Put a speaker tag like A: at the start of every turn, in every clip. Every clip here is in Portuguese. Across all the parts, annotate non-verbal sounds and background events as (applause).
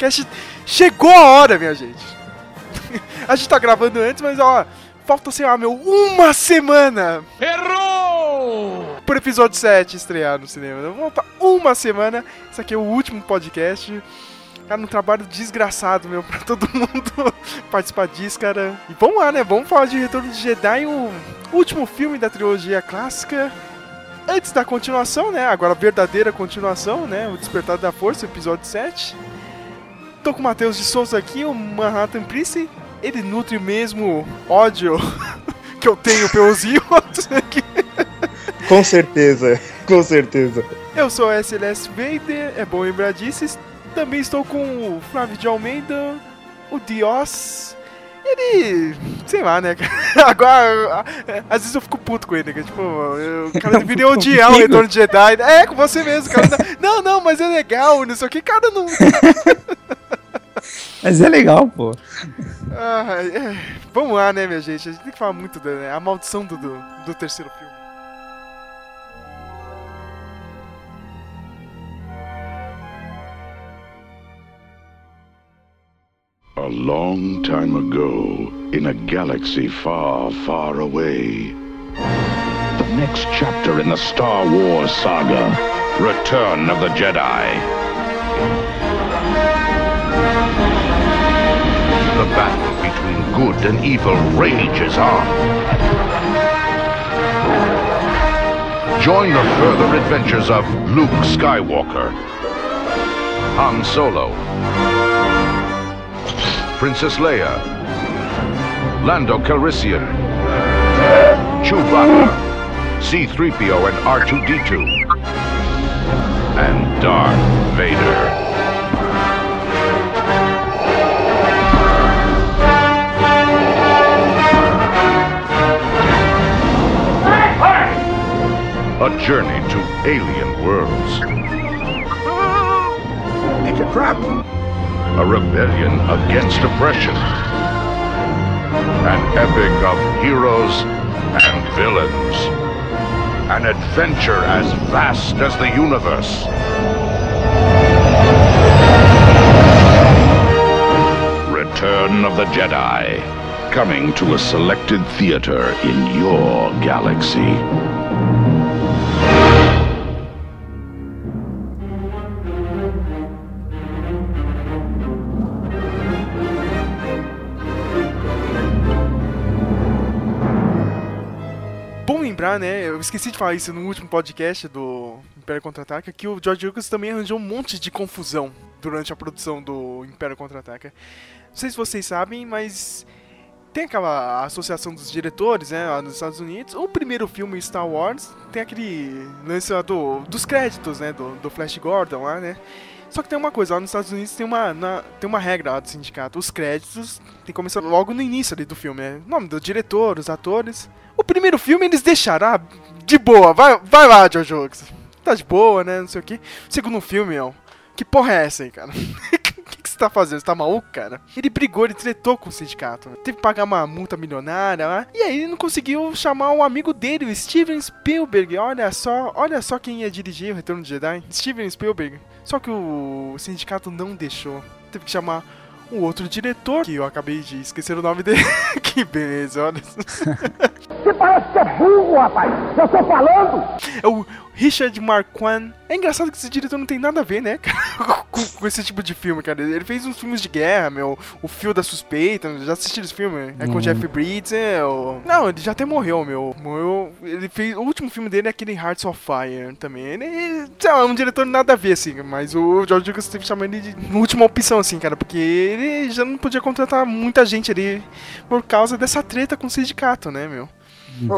A: Malcast chegou a hora, minha gente. (laughs) a gente tá gravando antes, mas ó, falta, sei lá, meu, uma semana.
B: Errou!
A: Pro episódio 7 estrear no cinema. Pra uma semana. Esse aqui é o último podcast. Cara, um trabalho desgraçado, meu, (laughs) pra todo mundo (laughs) participar disso, cara. E vamos lá, né? Vamos falar de Retorno de Jedi, o último filme da trilogia clássica. Antes da continuação, né? Agora a verdadeira continuação, né? O Despertar da Força, episódio 7. Tô com o Matheus de Souza aqui, o Manhattan Prince. Ele nutre o mesmo ódio (laughs) que eu tenho pelos (laughs) Ewoks aqui.
C: Com certeza, com certeza.
A: Eu sou SLS Vader, é bom lembrar disso. Também estou com o Flávio de Almeida, o Dios. Ele. sei lá, né? (laughs) Agora. Às vezes eu fico puto com ele, né? Tipo, eu, o cara deveria odiar o Retorno de Jedi. É, com você mesmo, cara. Não, não, mas é legal, não sei o que, cara, não. (laughs)
D: Mas é legal, pô.
A: Ah, é. Vamos lá, né, minha gente? A gente tem que falar muito da né? a maldição do, do, do terceiro filme.
E: A long time ago, in a galaxy far, far away. The next chapter in the Star Wars saga Return of the Jedi. The battle between good and evil rages on. Join the further adventures of Luke Skywalker, Han Solo, Princess Leia, Lando Calrissian, Chewbacca, C-3PO and R2-D2, and Darth Vader. A journey to alien worlds. It's a trap. A rebellion against oppression. An epic of heroes and villains. An adventure as vast as the universe. Return of the Jedi. Coming to a selected theater in your galaxy.
A: Lembrar, né? Eu esqueci de falar isso no último podcast do Império Contra-Ataca, que o George Lucas também arranjou um monte de confusão durante a produção do Império Contra-Ataca. Não sei se vocês sabem, mas tem aquela associação dos diretores, né, lá nos Estados Unidos. O primeiro filme Star Wars tem aquele lance lá do, dos créditos, né, do, do Flash Gordon lá, né. Só que tem uma coisa, lá nos Estados Unidos tem uma, na- tem uma regra lá do sindicato. Os créditos tem que começar logo no início ali do filme, né? Nome do diretor, os atores. O primeiro filme eles deixaram, ah, de boa, vai, vai lá, George Lucas. Tá de boa, né, não sei o quê. O segundo filme, ó, que porra é essa aí, cara? O (laughs) que, que você tá fazendo? Você tá maluco, cara? Ele brigou, ele tretou com o sindicato. Teve que pagar uma multa milionária lá. E aí ele não conseguiu chamar um amigo dele, o Steven Spielberg. Olha só, olha só quem ia dirigir o Retorno de Jedi. Steven Spielberg. Só que o sindicato não deixou. Teve que chamar um outro diretor, que eu acabei de esquecer o nome dele. (laughs) que beleza, olha.
B: Você (laughs) parece que é burro, rapaz! Eu tô falando!
A: É o Richard Marquand. É engraçado que esse diretor não tem nada a ver, né, (laughs) cara, com, com esse tipo de filme, cara. Ele fez uns filmes de guerra, meu. O Fio da Suspeita. Já assistiram esse filme? É com o. Jeff Bridges, é. O... Não, ele já até morreu, meu. Morreu. Ele fez. O último filme dele é aquele Hearts of Fire também. Ele, sei lá, é um diretor nada a ver, assim. Mas o George Lucas teve que chamar ele de última opção, assim, cara. Porque ele já não podia contratar muita gente ali por causa dessa treta com o sindicato, né, meu?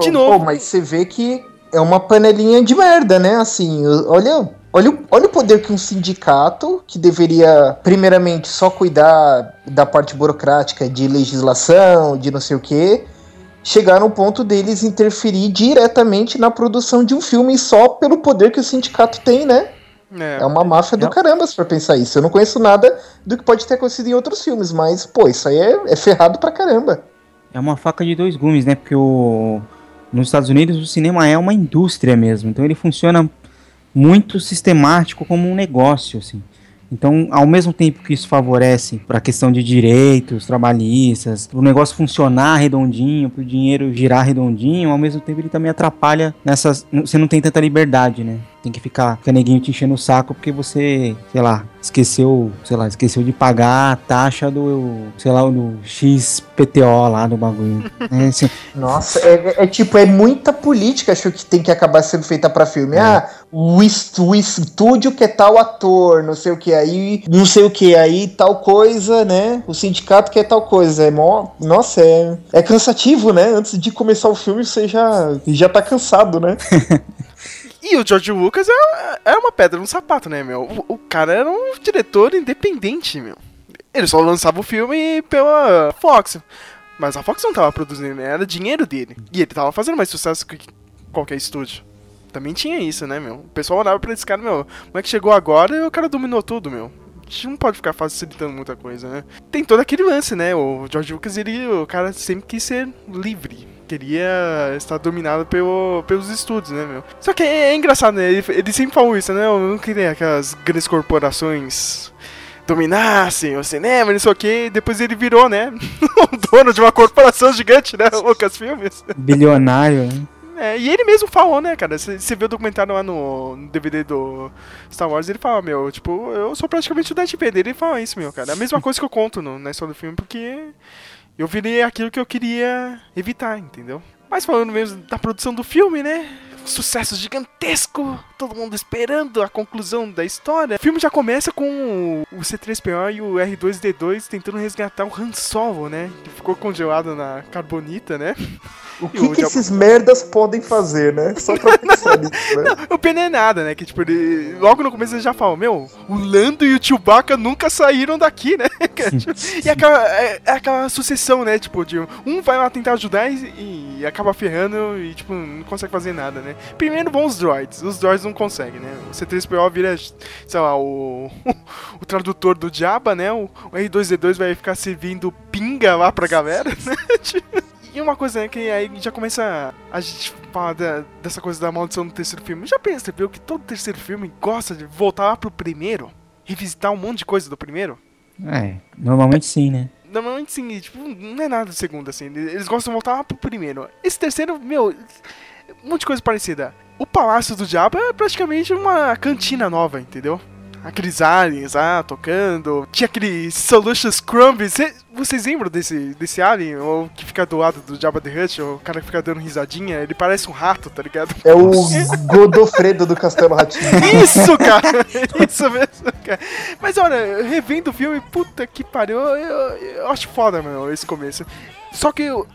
A: De
C: Ô,
A: novo.
C: ô, mas você vê que é uma panelinha de merda, né? Assim, olha, olha, o- olha o poder que um sindicato, que deveria, primeiramente, só cuidar da parte burocrática de legislação, de não sei o quê, chegar no ponto deles interferir diretamente na produção de um filme só pelo poder que o sindicato tem, né? É uma máfia do
D: É.
C: caramba, se for pensar isso. Eu não conheço nada do que pode ter acontecido em outros filmes, mas, pô, isso aí é, é ferrado pra caramba.
D: É uma faca de dois gumes, né? Porque o... nos Estados Unidos o cinema é uma indústria mesmo. Então ele funciona muito sistemático como um negócio, assim. Então, ao mesmo tempo que isso favorece para a questão de direitos trabalhistas, o negócio funcionar redondinho, para o dinheiro girar redondinho, ao mesmo tempo ele também atrapalha nessas. Você não tem tanta liberdade, né? Tem que ficar caneguinho te enchendo o saco porque você, sei lá, esqueceu, sei lá, esqueceu de pagar a taxa do, sei lá, do XPTO lá do bagulho. (laughs) É, assim,
C: Nossa, é, é tipo, é muita política, acho que tem que acabar sendo feita pra filme. Ah, o, est- o estúdio que é tal ator, não sei o que, aí, não sei o que, aí tal coisa, né? O sindicato que é tal coisa. É mó. Nossa, é, é cansativo, né? Antes de começar o filme, você já, já tá cansado, né? (laughs)
A: E o George Lucas é, é uma pedra no sapato, né, meu? O, o cara era um diretor independente, meu. Ele só lançava o filme pela Fox. Mas a Fox não tava produzindo, né? Era dinheiro dele. E ele tava fazendo mais sucesso que qualquer estúdio. Também tinha isso, né, meu? O pessoal olhava pra esse cara, meu, como é que chegou agora e o cara dominou tudo, meu. A gente não pode ficar facilitando muita coisa, né? Tem todo aquele lance, né? O George Lucas, ele, o cara sempre quis ser livre. Queria estar dominado pelo, pelos estúdios, né, meu? Só que é, é engraçado, né? Ele, ele sempre falou isso, né? Eu não queria que as grandes corporações dominassem o cinema, não sei o que. Depois ele virou, né? (laughs) o dono de uma corporação gigante, né? Lucas Filmes.
D: bilionário, né?
A: É, e ele mesmo falou, né, cara? Você vê o documentário lá no, no DVD do Star Wars, ele fala, meu, tipo, eu sou praticamente o Darth Vader. Ele fala isso, meu, cara. A mesma coisa que eu conto no, na história do filme, porque eu virei aquilo que eu queria evitar, entendeu? Mas falando mesmo da produção do filme, né? Sucesso gigantesco, todo mundo esperando a conclusão da história. O filme já começa com o C3PO e o R2D2 tentando resgatar o Han Solo, né? Que ficou congelado na carbonita, né? (laughs)
C: O que,
A: o
C: que esses merdas podem fazer, né? Só pra pensar (laughs) nisso, né?
A: O Pen é nada, né? Que tipo, ele, logo no começo ele já fala, meu, o Lando e o Chewbacca nunca saíram daqui, né? (laughs) e aquela, é, é aquela sucessão, né? Tipo, de um vai lá tentar ajudar e, e acaba ferrando e, tipo, não consegue fazer nada, né? Primeiro vão os droids, os droids não conseguem, né? O C3PO vira, sei lá, o, (laughs) o tradutor do Jabba, né? O, o R2D2 vai ficar servindo pinga lá pra galera, né? Tipo, e uma coisa que aí já começa a gente falar da- dessa coisa da maldição do terceiro filme. Já percebeu que todo terceiro filme gosta de voltar lá pro primeiro? Revisitar um monte de coisa do primeiro?
D: É, normalmente sim, né?
A: Normalmente sim, tipo, não é nada do segundo, assim. Eles gostam de voltar lá pro primeiro. Esse terceiro, meu, um monte de coisa parecida. O Palácio do Diabo é praticamente uma cantina nova, entendeu? Aqueles aliens lá tocando. Tinha aquele Solutions Crumb. Cê- vocês lembram desse, desse alien? Ou que fica do lado do Jabba the Hutt? O cara que fica dando risadinha? Ele parece um rato, tá ligado?
C: É o (laughs) Godofredo do Castelo Ratinho.
A: Isso, cara! (laughs) Isso mesmo, cara. Mas olha, revendo o filme, puta que pariu, eu, eu- eu acho foda, meu, esse começo. Só que o,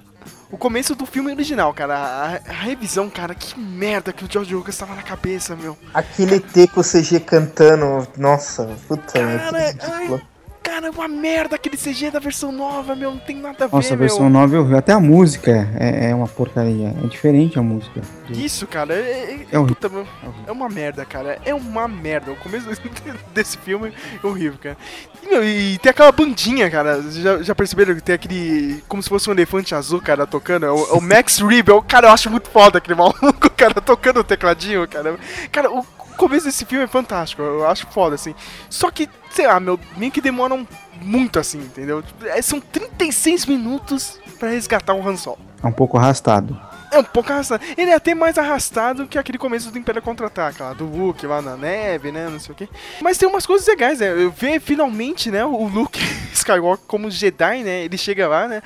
A: o começo do filme original, cara, a, a revisão, cara, que merda que o George Lucas tava na cabeça, meu.
C: Aquele ET com o CG cantando. Nossa, puta,
A: Cara,
C: ridículo.
A: ai, cara, é uma merda aquele CG da versão nova, meu, não tem nada a ver,
D: Nossa, a
A: meu.
D: versão nova eu vi. Até a música é, é uma porcaria. É diferente a música.
A: Isso, cara, é, é,
D: É horrível.
A: puta, meu, é uma merda, cara. É uma merda. O começo (laughs) desse filme é horrível, cara. E, meu, e tem aquela bandinha, cara. Vocês Já, já perceberam que tem aquele. Como se fosse um elefante azul, cara, tocando? É o, é o Max Rebel. Cara, eu acho muito foda aquele (laughs) maluco, cara, tocando o tecladinho, cara. Cara, o começo desse filme é fantástico. Eu acho foda, assim. Só que, sei lá, meu, meio que demoram muito assim, entendeu? É, São 36 minutos pra resgatar o Han Solo.
D: É um pouco arrastado.
A: É um pouco arrastado. Ele é até mais arrastado que aquele começo do Império Contra-Ataca, lá, do Luke lá na neve, né, não sei o quê. Mas tem umas coisas legais, né? Eu ver finalmente, né, o Luke (laughs) Skywalker como Jedi, né? Ele chega lá, né?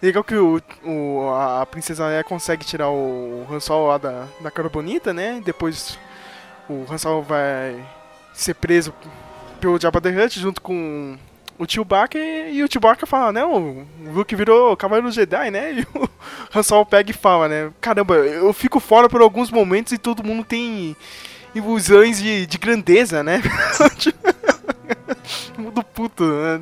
A: Legal que o, o- a princesa Leia consegue tirar o Han Solo lá da, da carbonita, né? Depois o Han Solo vai ser preso pelo Jabba the Hutt junto com o Chewbacca e, e o Chewbacca fala, né, o Luke virou Cavaleiro Jedi, né? (laughs) E o Han Solo pega e fala, né, caramba, eu fico fora por alguns momentos e todo mundo tem ilusões de, de grandeza, né? (laughs) Mundo puto, né?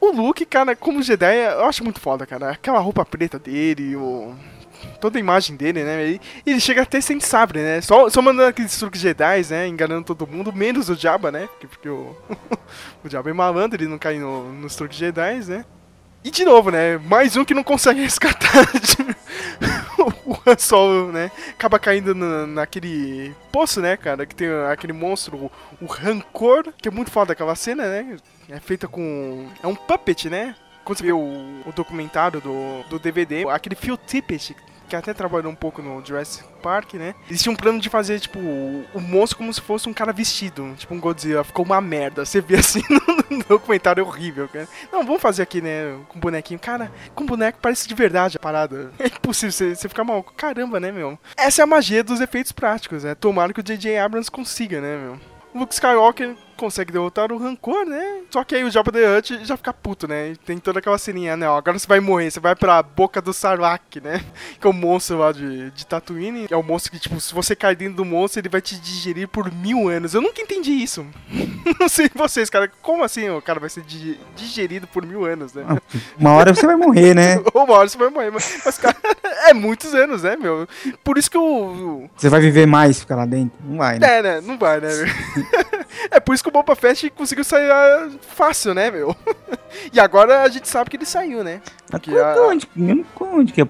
A: O Luke, cara, como Jedi, eu acho muito foda, cara. Aquela roupa preta dele, o... toda a imagem dele, né? Ele, ele chega até sem sabre, né? Só, só mandando aqueles truques Jedi, né? Enganando todo mundo, menos o Jabba, né? Porque, porque o, (laughs) o Jabba é malandro, ele não cai no- nos truques Jedi, né? E de novo, né? Mais um que não consegue (laughs) resgatar (laughs) o Han Solo, né, acaba caindo na, naquele poço, né, cara, que tem aquele monstro, o, o Rancor, que é muito foda aquela cena, né, é feita com... é um puppet, né, quando você vê o, o documentário do, do DVD, aquele Phil Tippett, que até trabalhou um pouco no Jurassic Park, né? Eles tinham um plano de fazer, tipo, o, o monstro como se fosse um cara vestido, tipo um Godzilla. Ficou uma merda. Você vê assim (laughs) no, documentário, é horrível, cara. Não, vamos fazer aqui, né, com bonequinho. Cara, com boneco parece de verdade a parada. (laughs) É impossível você, você ficar mal. Caramba, né, meu? Essa é a magia dos efeitos práticos, né? Tomara que o J.J. Abrams consiga, né, meu? O Luke Skywalker consegue derrotar o Rancor, né? Só que aí o Jabba the Hutt já fica puto, né? E tem toda aquela ceninha, né? Ó, agora você vai morrer, você vai pra boca do Sarlacc, né? (laughs) Que é o monstro lá de, de Tatooine. É o monstro que, tipo, se você cair dentro do monstro, ele vai te digerir por mil anos. Eu nunca entendi isso. (laughs) Não sei vocês, cara. Como assim o cara vai ser digerido por mil anos, né?
D: Uma hora você vai morrer, né?
A: Ou (laughs) uma hora você vai morrer. Mas, mas, cara, é muitos anos, né, meu? Por isso que o...
D: Você vai viver mais ficar lá dentro? Não vai, né?
A: É, né? Não vai, né? (laughs) é por isso que o Boba Fett conseguiu sair ah, fácil, né, meu? (laughs) e agora a gente sabe que ele saiu, né?
D: Porque a... onde, onde que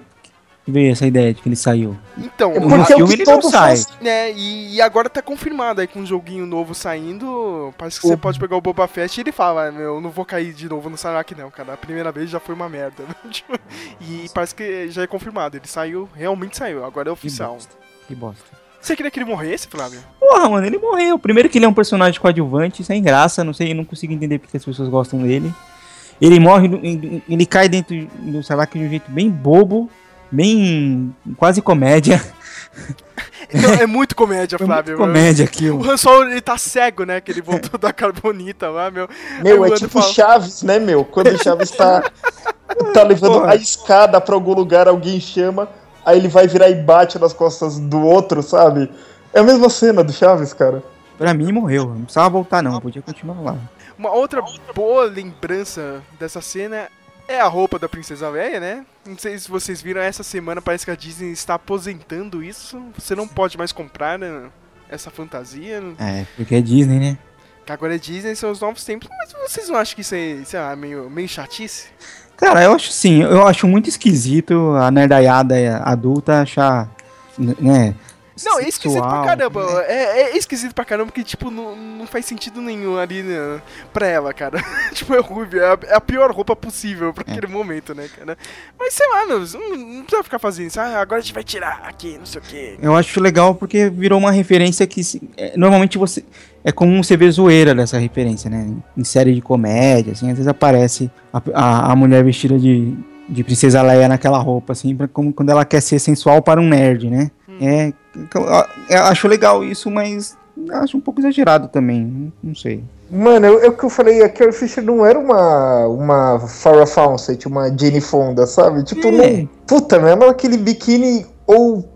D: veio essa ideia de que ele saiu?
A: Então,
D: no é filme ele não sai.
A: né, e, e, agora tá confirmado aí com um joguinho novo saindo. Parece que o... você pode pegar o Boba Fett e ele fala, ah, meu, não vou cair de novo no Sarlacc não, cara. A primeira vez já foi uma merda. (laughs) Tipo, e parece que já é confirmado. Ele saiu, realmente saiu. Agora é oficial.
D: Que bosta. Que bosta.
A: Você queria que ele morresse, Flávio?
D: Porra, mano, ele morreu. Primeiro que ele é um personagem coadjuvante, sem graça, não sei, eu não consigo entender porque as pessoas gostam dele. Ele morre, ele cai dentro do Sarlacc de um jeito bem bobo, bem quase comédia. (laughs)
A: Não, é muito comédia, (laughs) é Flávio.
D: Muito comédia aquilo.
A: O Han Solo, ele tá cego, né? Que ele voltou da carbonita lá, meu.
C: Meu, é tipo fala... Chaves, né, meu? Quando o Chaves tá, (laughs) tá levando Porra. a escada pra algum lugar, alguém chama aí ele vai virar e bate nas costas do outro, sabe? É a mesma cena do Chaves, cara.
D: Pra mim morreu, não precisava voltar não, podia continuar lá.
A: Uma outra boa lembrança dessa cena é a roupa da Princesa Leia, né? Não sei se vocês viram, essa semana parece que a Disney está aposentando isso. Você não pode mais comprar né, essa fantasia.
D: É, porque é Disney, né?
A: Que agora é Disney, são os novos tempos. Mas vocês não acham que isso é, sei lá, meio, meio chatice?
D: Cara, eu acho sim, eu acho muito esquisito a nerdaiada adulta achar, né,
A: não, é esquisito pra caramba. Né? É, é, esquisito pra caramba porque, tipo, não, não faz sentido nenhum ali né, pra ela, cara. (laughs) tipo, é ruim, é a, é a, pior roupa possível pra é. aquele momento, né, cara? Mas sei lá, não, não, precisa ficar fazendo isso. Ah, agora a gente vai tirar aqui, não sei o quê.
D: Eu acho legal porque virou uma referência que é, normalmente você. É comum você ver zoeira dessa referência, né? Em série de comédia, assim, às vezes aparece a, a, a mulher vestida de, de princesa Leia naquela roupa, assim, pra, como quando ela quer ser sensual para um nerd, né? É, eu acho legal isso, mas acho um pouco exagerado também. Não sei.
C: Mano, é o que eu falei, a Carrie Fisher não era uma, uma Farrah Fawcett, uma Jane Fonda, sabe? Tipo, é. não. Puta, mesmo aquele biquíni ou,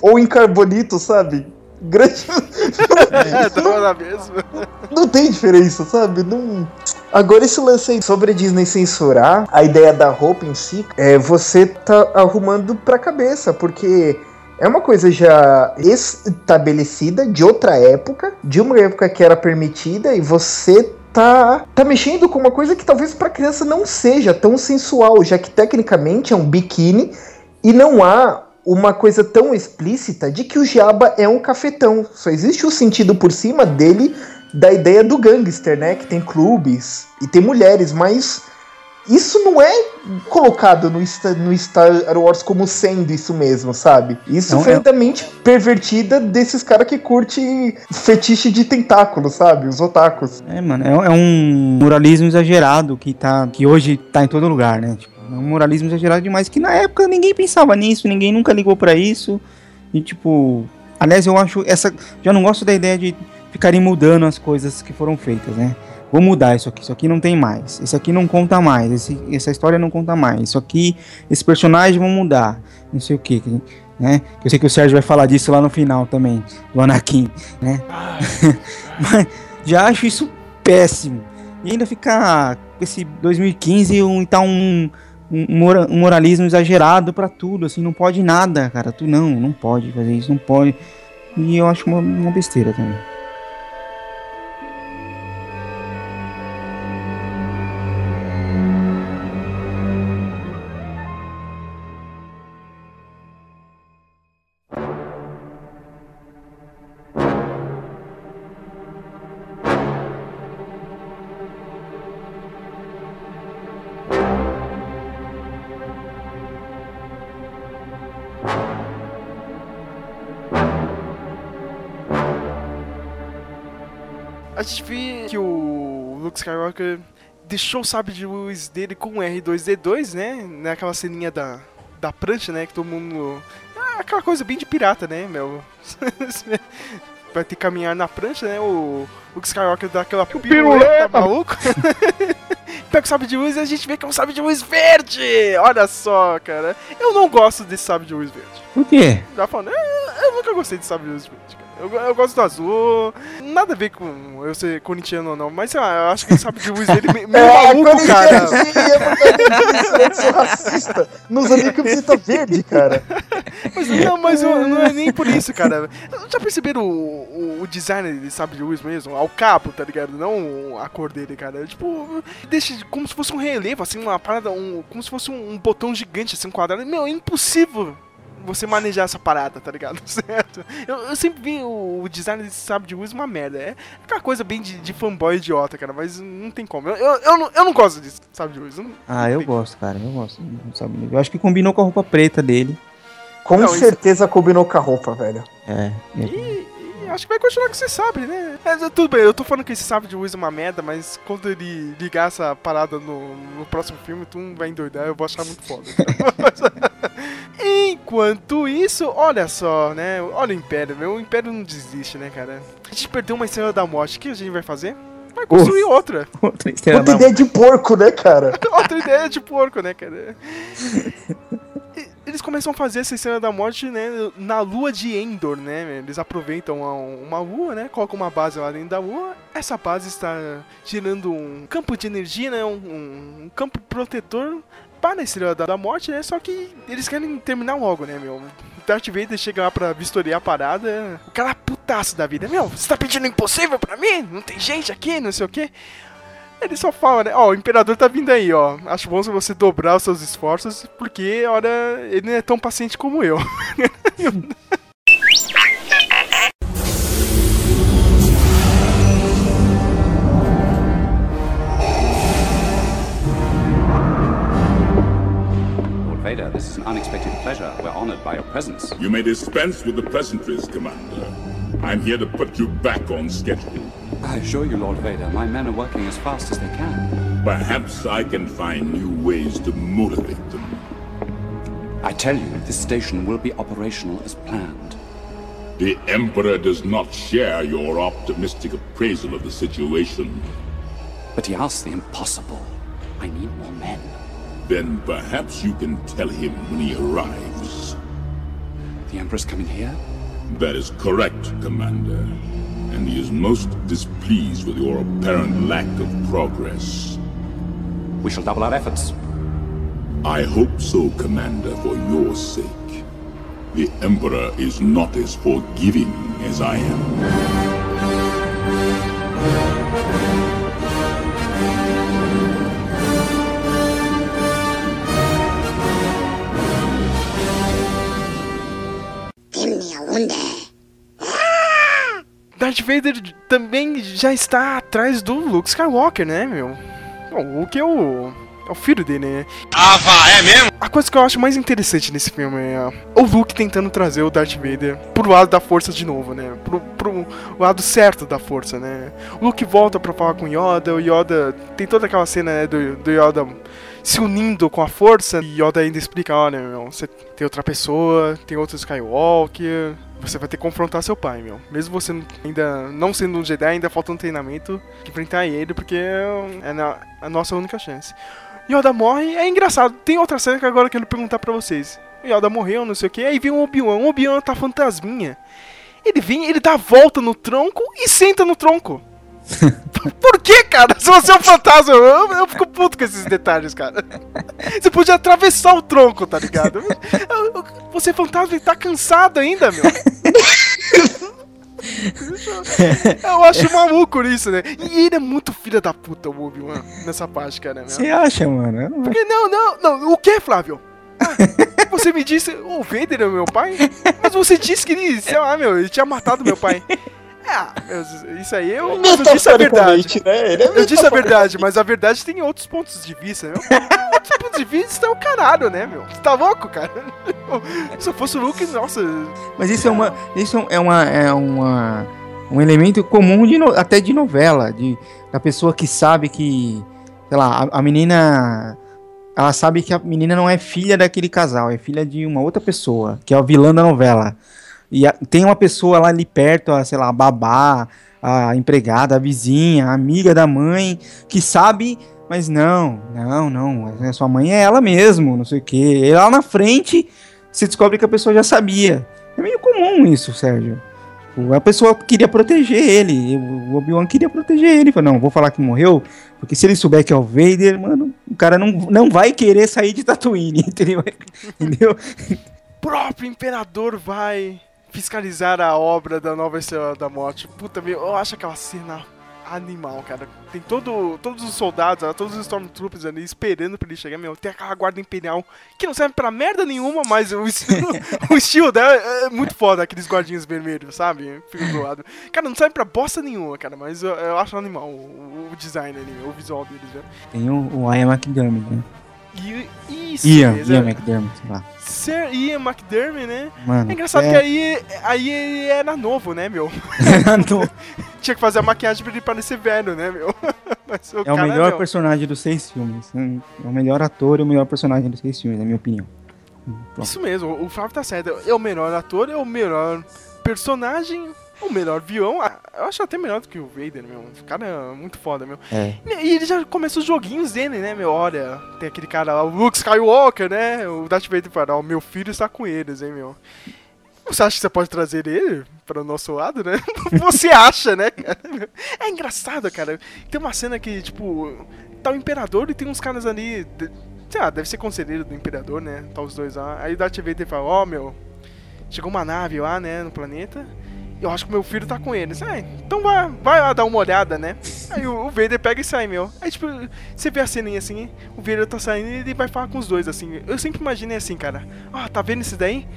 C: ou em carbonito, sabe? Grande. (laughs)
A: é, na mesma.
C: Não tem diferença, sabe? Não. Agora, esse lance aí sobre a Disney censurar a ideia da roupa em si, é, você tá arrumando pra cabeça, porque é uma coisa já estabelecida de outra época, de uma época que era permitida, e você tá, tá mexendo com uma coisa que talvez para criança não seja tão sensual, já que tecnicamente é um biquíni e não há uma coisa tão explícita de que o Jabba é um cafetão. Só existe o sentido por cima dele da ideia do gangster, né? Que tem clubes e tem mulheres, mas isso não é colocado no, no Star Wars como sendo isso mesmo, sabe? Isso não, foi é... da mente pervertida desses caras que curte fetiche de tentáculos, sabe? Os otakus.
D: É, mano, é, é, um moralismo exagerado que, tá, que hoje tá em todo lugar, né? Tipo, é um moralismo exagerado demais que na época ninguém pensava nisso, ninguém nunca ligou para isso. E tipo, aliás, eu acho essa. Já não gosto da ideia de ficarem mudando as coisas que foram feitas, né? Vou mudar isso aqui, isso aqui não tem mais, esse aqui não conta mais, esse, essa história não conta mais, isso aqui, esse personagem vão mudar, não sei o que, né? Eu sei que o Sérgio vai falar disso lá no final também, do Anakin, né? (laughs) Mas já acho isso péssimo. E ainda ficar esse 2015 um, tá um, um moralismo exagerado para tudo, assim, não pode nada, cara, tu não, não pode fazer isso, não pode. E eu acho uma, uma besteira também.
A: Skywalker deixou o sabre de luz dele com o R2D2, né? Naquela ceninha da, da prancha, né? Que todo mundo. Ah, aquela coisa bem de pirata, né, meu? (laughs) Vai ter que caminhar na prancha, né? O Luke Skywalker dá aquela piruleta, maluco. (laughs) Pega o sabre de luz e a gente vê que é um sabre de luz verde! Olha só, cara. Eu não gosto desse sabre de luz verde.
D: Por quê?
A: Já falando, eu, eu nunca gostei de sabre de luz. Eu, eu gosto do azul. Nada a ver com eu ser corintiano ou não, mas sei lá, eu acho que o sabre de luz dele (laughs) é meio maluco, cara.
C: Eu sou racista. Nos usa camiseta verde, cara. (laughs)
A: Mas não, mas eu- não é nem por isso, cara. Já perceberam o, o, o design de sabre de luz mesmo? Ao cabo, tá ligado? Não a cor dele, cara. Tipo, deixa como se fosse um relevo, assim, uma parada, um, como se fosse um, um botão gigante, assim, um quadrado. Meu, é impossível você manejar essa parada, tá ligado? (laughs) Certo? Eu, eu sempre vi o, o design desse sabre de luz uma merda. É aquela coisa bem de, de fanboy idiota, cara, mas não tem como. Eu, eu, eu, não, eu não gosto desse sabre de luz. não-
D: Ah, eu gosto, cara. Eu gosto. Não sabe? Eu acho que combinou com a roupa preta dele.
C: Com
A: Não, isso-
C: certeza combinou com a roupa, velho.
D: É. é.
A: E, e acho que vai continuar com esse sabre, né? Mas, é, tudo bem, eu tô falando que esse sabre de luz é uma merda, mas quando ele ligar essa parada no, no próximo filme, tu não vai endoidar, eu vou achar muito foda. (laughs) Enquanto isso, olha só, né? Olha o Império, meu. O Império não desiste, né, cara? A gente perdeu uma estrela da morte, o que a gente vai fazer? Vai construir outra.
D: Outra estrela
C: Puta
D: da
C: ideia de porco, né, cara? (laughs)
A: Outra ideia de porco, né, cara? E Eles começam a fazer essa cena da morte, né, na lua de Endor, né? Eles aproveitam uma, uma lua, né? Colocam uma base lá dentro da lua. Essa base está gerando um campo de energia, né? Um, um- um campo protetor para a Estrela da, da Morte, né? Só que eles querem terminar logo, né, meu? Darth Vader chega lá pra vistoriar a parada. O cara putaço da vida. Meu, você tá pedindo impossível pra mim? Não tem gente aqui, não sei o quê. Ele só fala, né? Ó, o imperador tá vindo aí, ó. Acho bom se você dobrar os seus esforços, porque, olha, ele não é tão paciente como eu. (laughs) (laughs)
F: Vader, this is an unexpected pleasure. We're honored by your presence.
G: You may dispense with the pleasantries, Commander. I'm here to put you back on schedule.
F: I assure you, Lord Vader, my men are working as fast as they can.
G: Perhaps I can find new ways to motivate them.
F: I tell you, this station will be operational as planned.
G: The Emperor does not share your optimistic appraisal of the situation.
F: But he asks the impossible. I need more men.
G: Then perhaps you can tell him when he arrives.
F: The Emperor's coming here?
G: That is correct, Commander. And he is most displeased with your apparent lack of progress.
F: We shall double our efforts.
G: I hope so, Commander, for your sake. The Emperor is not as forgiving as I am.
A: Vader também já está atrás do Luke Skywalker, né, meu? Bom, o Luke é o, é o filho dele, né? Ah, vá, é mesmo? A coisa que eu acho mais interessante nesse filme é o Luke tentando trazer o Darth Vader pro lado da força de novo, né? Pro, pro lado certo da força, né? O Luke volta pra falar com o Yoda, o Yoda tem toda aquela cena né, do, do Yoda se unindo com a força. E Yoda ainda explica, olha, meu, você tem outra pessoa, tem outro Skywalker, você vai ter que confrontar seu pai, meu. Mesmo você ainda não sendo um Jedi, ainda falta um treinamento enfrentar ele, porque é a nossa única chance. Yoda morre, é engraçado. Tem outra cena que agora eu quero perguntar pra vocês. Yoda morreu, não sei o que, aí vem o Obi-Wan. O Obi-Wan tá fantasminha. Ele vem, ele dá a volta no tronco e senta no tronco. (laughs) Por que, cara? Se você é um fantasma, eu, eu fico puto com esses detalhes, cara. Você podia atravessar o tronco, tá ligado? (laughs) Você é fantasma e tá cansado ainda, meu. (laughs) Eu acho maluco isso, né? E ele é muito filha da puta, o Obi-Wan, nessa parte, cara. Meu.
D: Você acha, mano? Não-
A: Porque não, não, não. O que, Flávio? Ah, você me disse, o Vader é meu pai? Mas você disse que ele, sei lá, meu, ele tinha matado meu pai. Meu, isso aí eu, eu disse a verdade.
C: né? É
A: Eu disse a verdade, mas a verdade tem outros pontos de vista, né? (laughs) Outros pontos de vista é o caralho, né, meu? Você tá louco, cara? (laughs) Se eu fosse o Luke, nossa.
D: Mas isso é uma. Isso é uma. É uma. um elemento comum de no- até de novela, de da pessoa que sabe que, sei lá, a, a menina ela sabe que a menina não é filha daquele casal, é filha de uma outra pessoa, que é o vilã da novela. E a- tem uma pessoa lá ali perto, a, sei lá, a babá, a empregada, a vizinha, a amiga da mãe, que sabe, mas não, não, não, a sua mãe é ela mesmo, não sei o quê. E lá na frente, você descobre que a pessoa já sabia. É meio comum isso, Sérgio. Tipo, A pessoa queria proteger ele, o Obi-Wan queria proteger ele. Falou, não, vou falar que morreu, porque se ele souber que é o Vader, mano, o cara não, não vai querer sair de Tatooine, (laughs) entendeu? (laughs) entendeu?
A: próprio imperador vai fiscalizar a obra da nova Estrela da Morte. Puta, meu, eu acho aquela cena animal, cara. Tem todo, todos os soldados, todos os Stormtroopers ali esperando pra ele chegar, meu. Tem aquela guarda imperial que não serve pra merda nenhuma, mas o estilo, (laughs) o estilo dela é muito foda, aqueles guardinhos vermelhos, sabe? Fica do lado. Cara, não serve pra bosta nenhuma, cara, mas eu, eu acho animal o, o design ali, o visual deles, né?
D: Tem o, o Ian McDermott, né?
A: E isso,
D: Ian, Ian
A: é.
D: McDermott, sei lá.
A: Sir Ian McDermott, né?
D: Mano,
A: É engraçado
D: é-
A: que aí, aí ele era novo, né, meu? (laughs)
D: Não, (laughs)
A: Tinha que fazer a maquiagem pra ele parecer velho, né, meu? (laughs) Mas
D: é o melhor
A: meu,
D: personagem dos seis filmes. né? É o melhor ator e o melhor personagem dos seis filmes, na minha opinião. Pronto.
A: Isso mesmo, o Flávio tá certo. É o melhor ator, é o melhor personagem, o melhor vilão. Ah, Eu acho até melhor do que o Vader, meu. O cara é muito foda, meu.
D: É.
A: E ele já começa os joguinhos dele, né, meu? Olha, tem aquele cara lá, o Luke Skywalker, né? O Darth Vader fala, ó, o meu filho está com eles, hein, meu. Você acha que você pode trazer ele para o nosso lado, né? (laughs) Você acha, né? É engraçado, cara. Tem uma cena que, tipo, tá o Imperador e tem uns caras ali. Sei lá, deve ser conselheiro do Imperador, né? Tá os dois lá. Aí o Darth Vader fala: Ó, meu, chegou uma nave lá, né, no planeta. Eu acho que meu filho tá com eles. Ah, então vai, vai lá dar uma olhada, né? Aí o, o Vader pega e sai, meu. Aí, tipo, você vê a ceninha assim, o Vader tá saindo e ele vai falar com os dois, assim. Eu sempre imaginei assim, cara. Ah, tá vendo esse daí?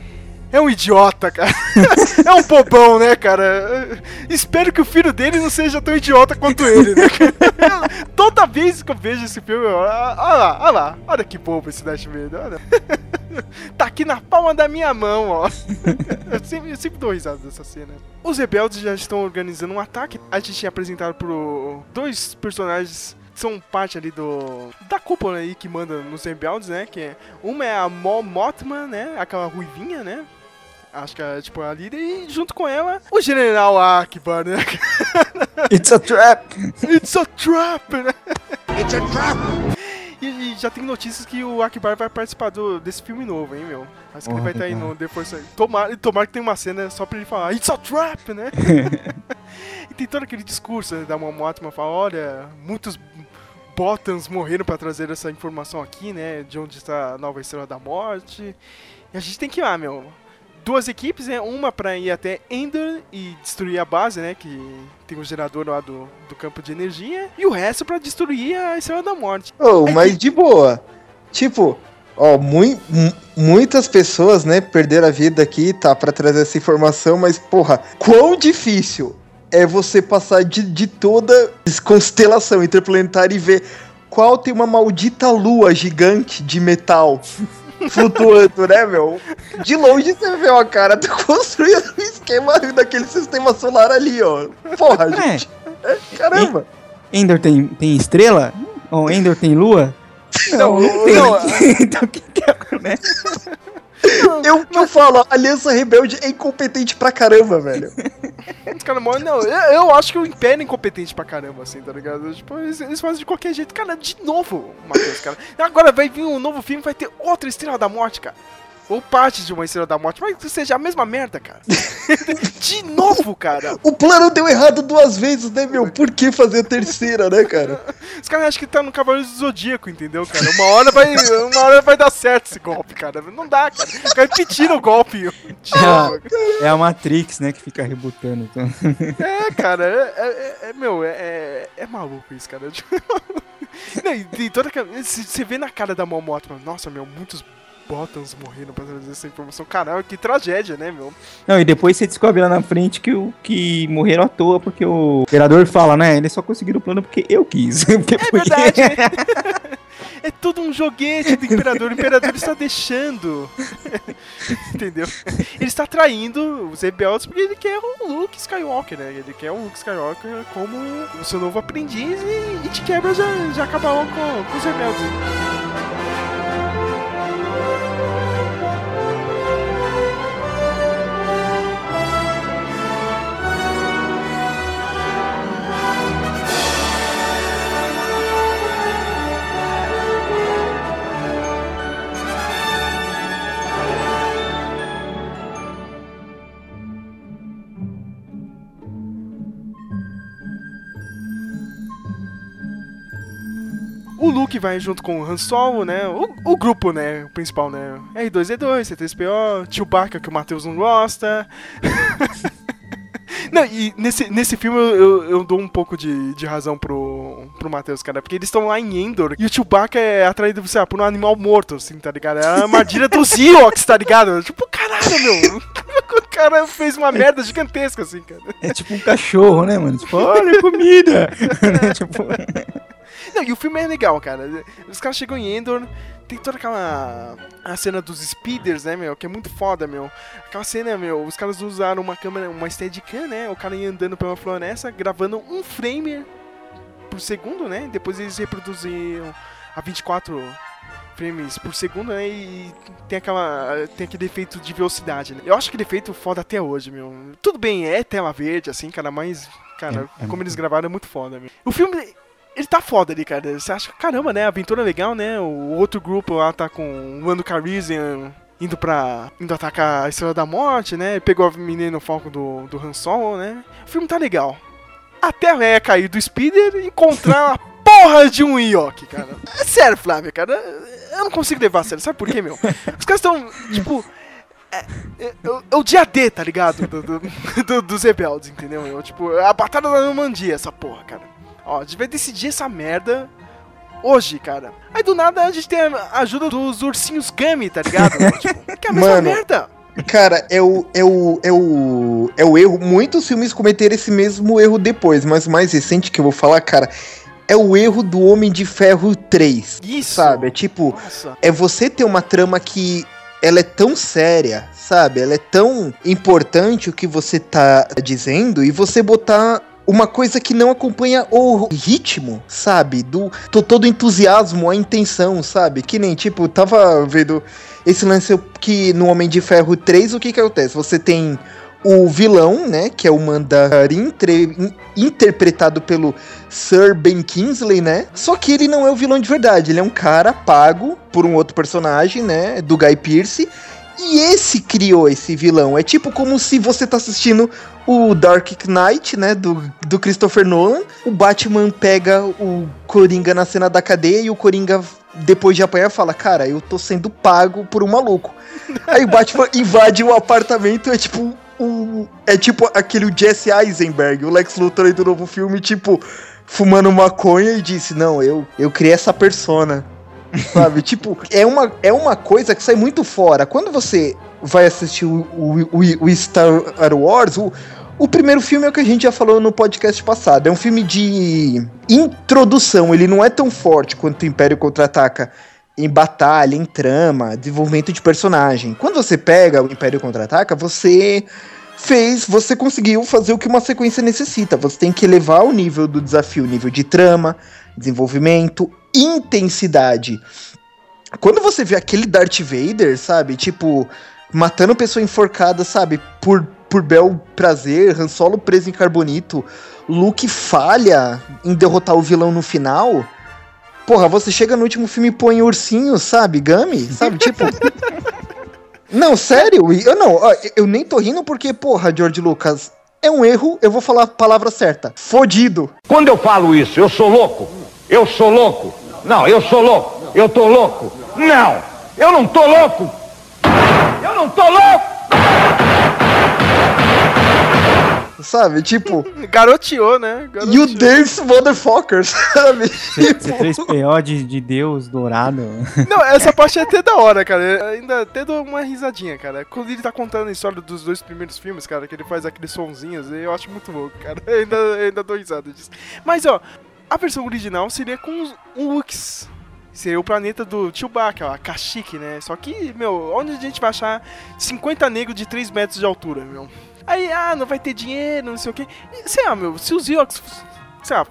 A: É um idiota, cara. (laughs) é um bobão, né, cara? Espero que o filho dele não seja tão idiota quanto ele, né? (laughs) Toda vez que eu vejo esse filme, eu, ah, olha lá, olha lá, olha que bobo esse Darth Vader, olha. (laughs) tá aqui na palma da minha mão, ó. eu, sempre, eu sempre dou risada dessa cena. Os rebeldes já estão organizando um ataque. A gente tinha apresentado pro dois personagens que são parte ali do da cúpula aí que manda nos rebeldes, né? Que é, uma é a Mol Mothman, né? Aquela ruivinha, né? Acho que é tipo a líder e junto com ela o General Akbar, né? (laughs)
D: It's a trap!
A: It's a trap, né? It's a trap! E, e já tem notícias que o Akbar vai participar do, desse filme novo, hein, meu? Acho que ele
D: Porra,
A: vai estar aí
D: cara.
A: no depois. Tomara, tomara que tenha uma cena só pra ele falar It's a trap, né? (laughs) e tem todo aquele discurso né, da Momotma fala, olha, muitos Botans morreram pra trazer essa informação aqui, né? De onde está a nova estrela da morte. E a gente tem que ir lá, meu. Duas equipes, né? Uma pra ir até Endor e destruir a base, né? Que tem um gerador lá do, do campo de energia. E o resto pra destruir a estrela da morte.
C: Oh, mas de boa. Tipo, ó, mu- muitas pessoas, né, perderam a vida aqui, tá, pra trazer essa informação, mas, porra, quão difícil é você passar de, de toda constelação interplanetária e ver qual tem uma maldita lua gigante de metal (laughs) flutuando, né, meu? De longe você vê, ó, cara, tá construindo um esquema daquele sistema solar ali, ó. Porra,
D: É.
C: gente. Caramba.
D: Endor tem, tem estrela? Ou Endor tem lua?
A: Não,
D: tem.
A: não, (laughs)
D: então o que que é, né?
C: Eu que eu falo, Aliança Rebelde é incompetente pra caramba, velho. (laughs)
A: Os caras morrem. Não, eu, eu acho que o Império é incompetente pra caramba, assim, tá ligado? Tipo, eles, eles fazem de qualquer jeito. Cara, de novo, Matheus, cara. Agora vai vir um novo filme, vai ter outra Estrela da Morte, cara. Ou parte de uma Estrela da Morte. Mas que seja a mesma merda, cara. (laughs) de novo, cara.
C: O plano deu errado duas vezes, né, meu? Por que fazer a terceira, né, cara?
A: Os caras acham que tá no Cavaleiro do Zodíaco, entendeu, cara? Uma hora vai, uma hora vai dar certo esse golpe, cara. Não dá, cara. Os caras repetiram o golpe. De novo,
D: É a Matrix, né, que fica rebutando. Então.
A: É, cara, é, é- é- meu, é, é, é maluco isso, cara. (laughs) Não, e toda. Você vê na cara da Momoto, mano, nossa, meu, muitos Botans morreram pra trazer essa informação. Caralho, que tragédia, né, meu?
D: Não, e depois você descobre lá na frente que, o, que morreram à toa, porque o imperador fala, né? Eles só conseguiram o plano porque eu quis. (laughs) Porque
A: É
D: foi-
A: verdade. é tudo um joguete do Imperador. O Imperador está deixando. (laughs) Entendeu? Ele está traindo os rebeldes porque ele quer o Luke Skywalker, né? Ele quer o Luke Skywalker como o seu novo aprendiz e, e de quebra já, já acabar com, com os rebeldes. O Luke vai junto com o Han Solo, né? O, o grupo, né? O principal, né? R2D2, C3PO, Chewbacca, que o Matheus não gosta. (laughs) Não, e nesse, nesse filme eu, eu, dou um pouco de, de razão pro, pro Matheus, cara, porque eles estão lá em Endor e o Chewbacca é atraído, sei lá, por um animal morto, assim, tá ligado? É a armadilha dos (laughs) Ewoks, tá ligado? Tipo, meu. (laughs) O cara fez uma merda gigantesca, assim, cara.
D: É tipo um cachorro, né, mano? Tipo, olha comida! Né, (laughs) tipo, (laughs)
A: Não, e o filme é legal, cara. Os caras chegam em Endor, tem toda aquela a cena dos speeders, né, meu, que é muito foda, meu. Aquela cena, meu, os caras usaram uma câmera, uma Steadicam, né, o cara ia andando pela floresta, gravando um frame por segundo, né, depois eles reproduziram a 24 frames por segundo, né, e tem aquela tem aquele efeito de velocidade, né. Eu acho aquele efeito foda até hoje, meu. Tudo bem, é tela verde, assim, cara, mas, cara,
D: É, é
A: como eles gravaram é muito foda, meu. O filme ele tá foda ali, cara. Você acha, caramba, né? A aventura é legal, né? O outro grupo lá tá com o Lando Calrissian indo pra. indo atacar a Estrela da Morte, né? Pegou a menina no foco do, do Han Solo, né? O filme tá legal. Até a Leia cair do speeder e encontrar a (laughs) porra de um Ewok, cara. É sério, Flávio, cara. Eu não consigo levar a sério. Sabe por quê, meu? Os caras estão, tipo. É, é- é o dia D, tá ligado? Do- do- (laughs) do- dos rebeldes, entendeu? meu? Tipo, a batalha da Normandia, essa porra, cara. Ó, a gente vai decidir essa merda hoje, cara. Aí do nada a gente tem a ajuda dos ursinhos Gummy, tá ligado? (laughs) tipo, que é a mesma
C: Mano.
A: merda.
C: Cara, é o, é, o, é, o, é o erro. Muitos filmes cometeram esse mesmo erro depois, mas o mais recente que eu vou falar, cara, é o erro do Homem de Ferro 3.
A: Isso.
C: Sabe? É tipo,
A: Nossa.
C: é você ter uma trama que ela é tão séria, sabe? Ela é tão importante o que você tá dizendo e você botar uma coisa que não acompanha o ritmo, sabe? Do to- todo o entusiasmo, a intenção, sabe? Que nem, tipo, tava vendo esse lance que no Homem de Ferro 3, o que que acontece? Você tem o vilão, né, que é o Mandarim, interpretado pelo Sir Ben Kingsley, né? Só que ele não é o vilão de verdade, ele é um cara pago por um outro personagem, né, do Guy Pearce. E esse criou esse vilão. É tipo como se você tá assistindo o Dark Knight, né, do, do Christopher Nolan. O Batman pega o Coringa na cena da cadeia e o Coringa, depois de apanhar, fala: Cara, eu tô sendo pago por um maluco. Aí o Batman (laughs) invade o apartamento, é tipo. O, é tipo aquele Jesse Eisenberg, o Lex Luthor aí do novo filme, tipo, fumando maconha e disse: Não, eu, eu criei essa persona. (laughs) Sabe? tipo, é uma, é uma coisa que sai muito fora. Quando você vai assistir o, o, o, o Star Wars, o, o primeiro filme é o que a gente já falou no podcast passado. É um filme de introdução. Ele não é tão forte quanto o Império Contra-Ataca em batalha, em trama, desenvolvimento de personagem. Quando você pega o Império Contra-Ataca, você fez, você conseguiu fazer o que uma sequência necessita. Você tem que elevar o nível do desafio, nível de trama, desenvolvimento, intensidade. Quando você vê aquele Darth Vader, sabe, tipo, matando pessoa enforcada, sabe, por, por bel prazer, Han Solo preso em carbonito, Luke falha em derrotar o vilão no final. Porra, você chega no último filme e põe ursinho, sabe, Gummy, sabe, tipo... (laughs) Não, sério, eu não, eu nem tô rindo porque, porra, George Lucas, é um erro, eu vou falar a palavra certa. Fodido.
B: Quando eu falo isso, eu sou louco? Eu sou louco? Não, eu sou louco. Eu tô louco? Não, eu não tô louco. Eu não tô louco.
C: Sabe, tipo, (laughs)
A: Garoteou, né? Garoteou.
C: you dance motherfuckers, (laughs) sabe? Tipo,
D: C3PO de, de Deus dourado.
A: Não, essa (laughs) parte é até da hora, cara. Eu ainda até dou uma risadinha, cara. Quando ele tá contando a história dos dois primeiros filmes, cara, que ele faz aqueles sonzinhos, eu acho muito louco, cara. Eu ainda, eu ainda dou risada disso. Mas, ó, a versão original seria com os Wooks. Seria o planeta do Chewbacca, a Kashyyyk, né? Só que, meu, onde a gente vai achar 50 negros de 3 metros de altura, meu? Aí, ah, não vai ter dinheiro, não sei o quê. E, sei lá, meu, se os Ewoks, sei lá,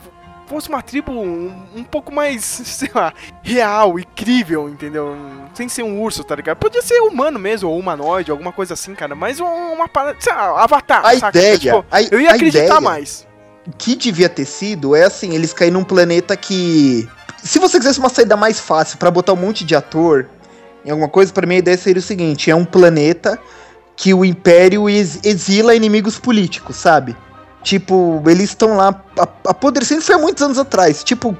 A: fosse uma tribo um, um pouco mais, (laughs) sei lá, real, incrível, entendeu? Sem ser um urso, tá ligado? Podia ser humano mesmo, ou humanoide, alguma coisa assim, cara. Mas um- uma parada, sei lá, avatar,
C: A
A: saca?
C: ideia,
A: Tipo,
C: a-
A: eu ia
C: a
A: acreditar
C: ideia-
A: mais.
C: O que devia ter sido é assim, eles caírem num planeta que. Se você quisesse uma saída mais fácil pra botar um monte de ator em alguma coisa, pra mim a ideia seria o seguinte: é um planeta que o Império ex- exila inimigos políticos, sabe? Tipo, eles estão lá apodrecendo, foi há muitos anos atrás. Tipo,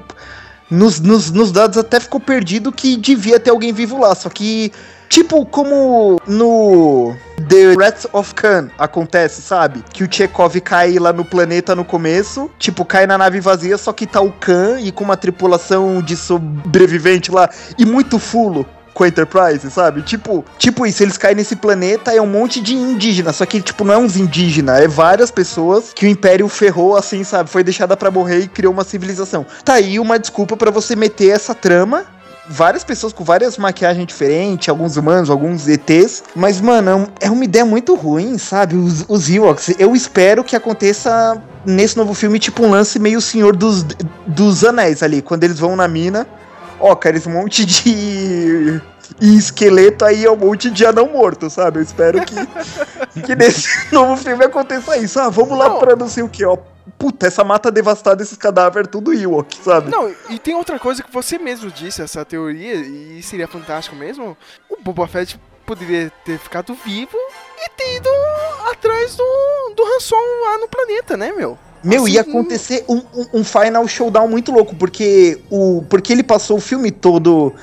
C: nos, nos, nos dados até ficou perdido que devia ter alguém vivo lá. Só que, tipo, como no The Wrath of Khan acontece, sabe? Que o Chekhov cai lá no planeta no começo, tipo, cai na nave vazia, só que tá o Khan e com uma tripulação de sobrevivente lá e muito fulo com a Enterprise, sabe? Tipo, tipo isso, eles caem nesse planeta, é um monte de indígena, só que, tipo, não é uns indígenas, é várias pessoas que o Império ferrou, assim, sabe? Foi deixada pra morrer e criou uma civilização. Tá aí uma desculpa pra você meter essa trama várias pessoas com várias maquiagens diferentes, alguns humanos, alguns ETs. Mas, mano, é uma ideia muito ruim, sabe? Os, os Ewoks. Eu espero que aconteça nesse novo filme, tipo, um lance meio Senhor dos, dos Anéis ali, quando eles vão na mina. Ó, cara, esse monte de. E (laughs) esqueleto aí é um monte de anão morto, sabe? Eu espero que, (laughs) que nesse novo filme aconteça isso. Ah, vamos lá
A: Não.
C: pra não sei o que, ó. Puta, essa mata devastada, esses cadáveres, tudo Ewok, sabe?
A: Não, e tem outra coisa que você mesmo disse, essa teoria, e seria fantástico mesmo. O Boba Fett poderia ter ficado vivo e ter ido atrás do, do Han Solo lá no planeta, né, meu?
C: Meu,
A: Assim,
C: ia acontecer um, um, um final showdown muito louco, porque o porque ele passou o filme todo.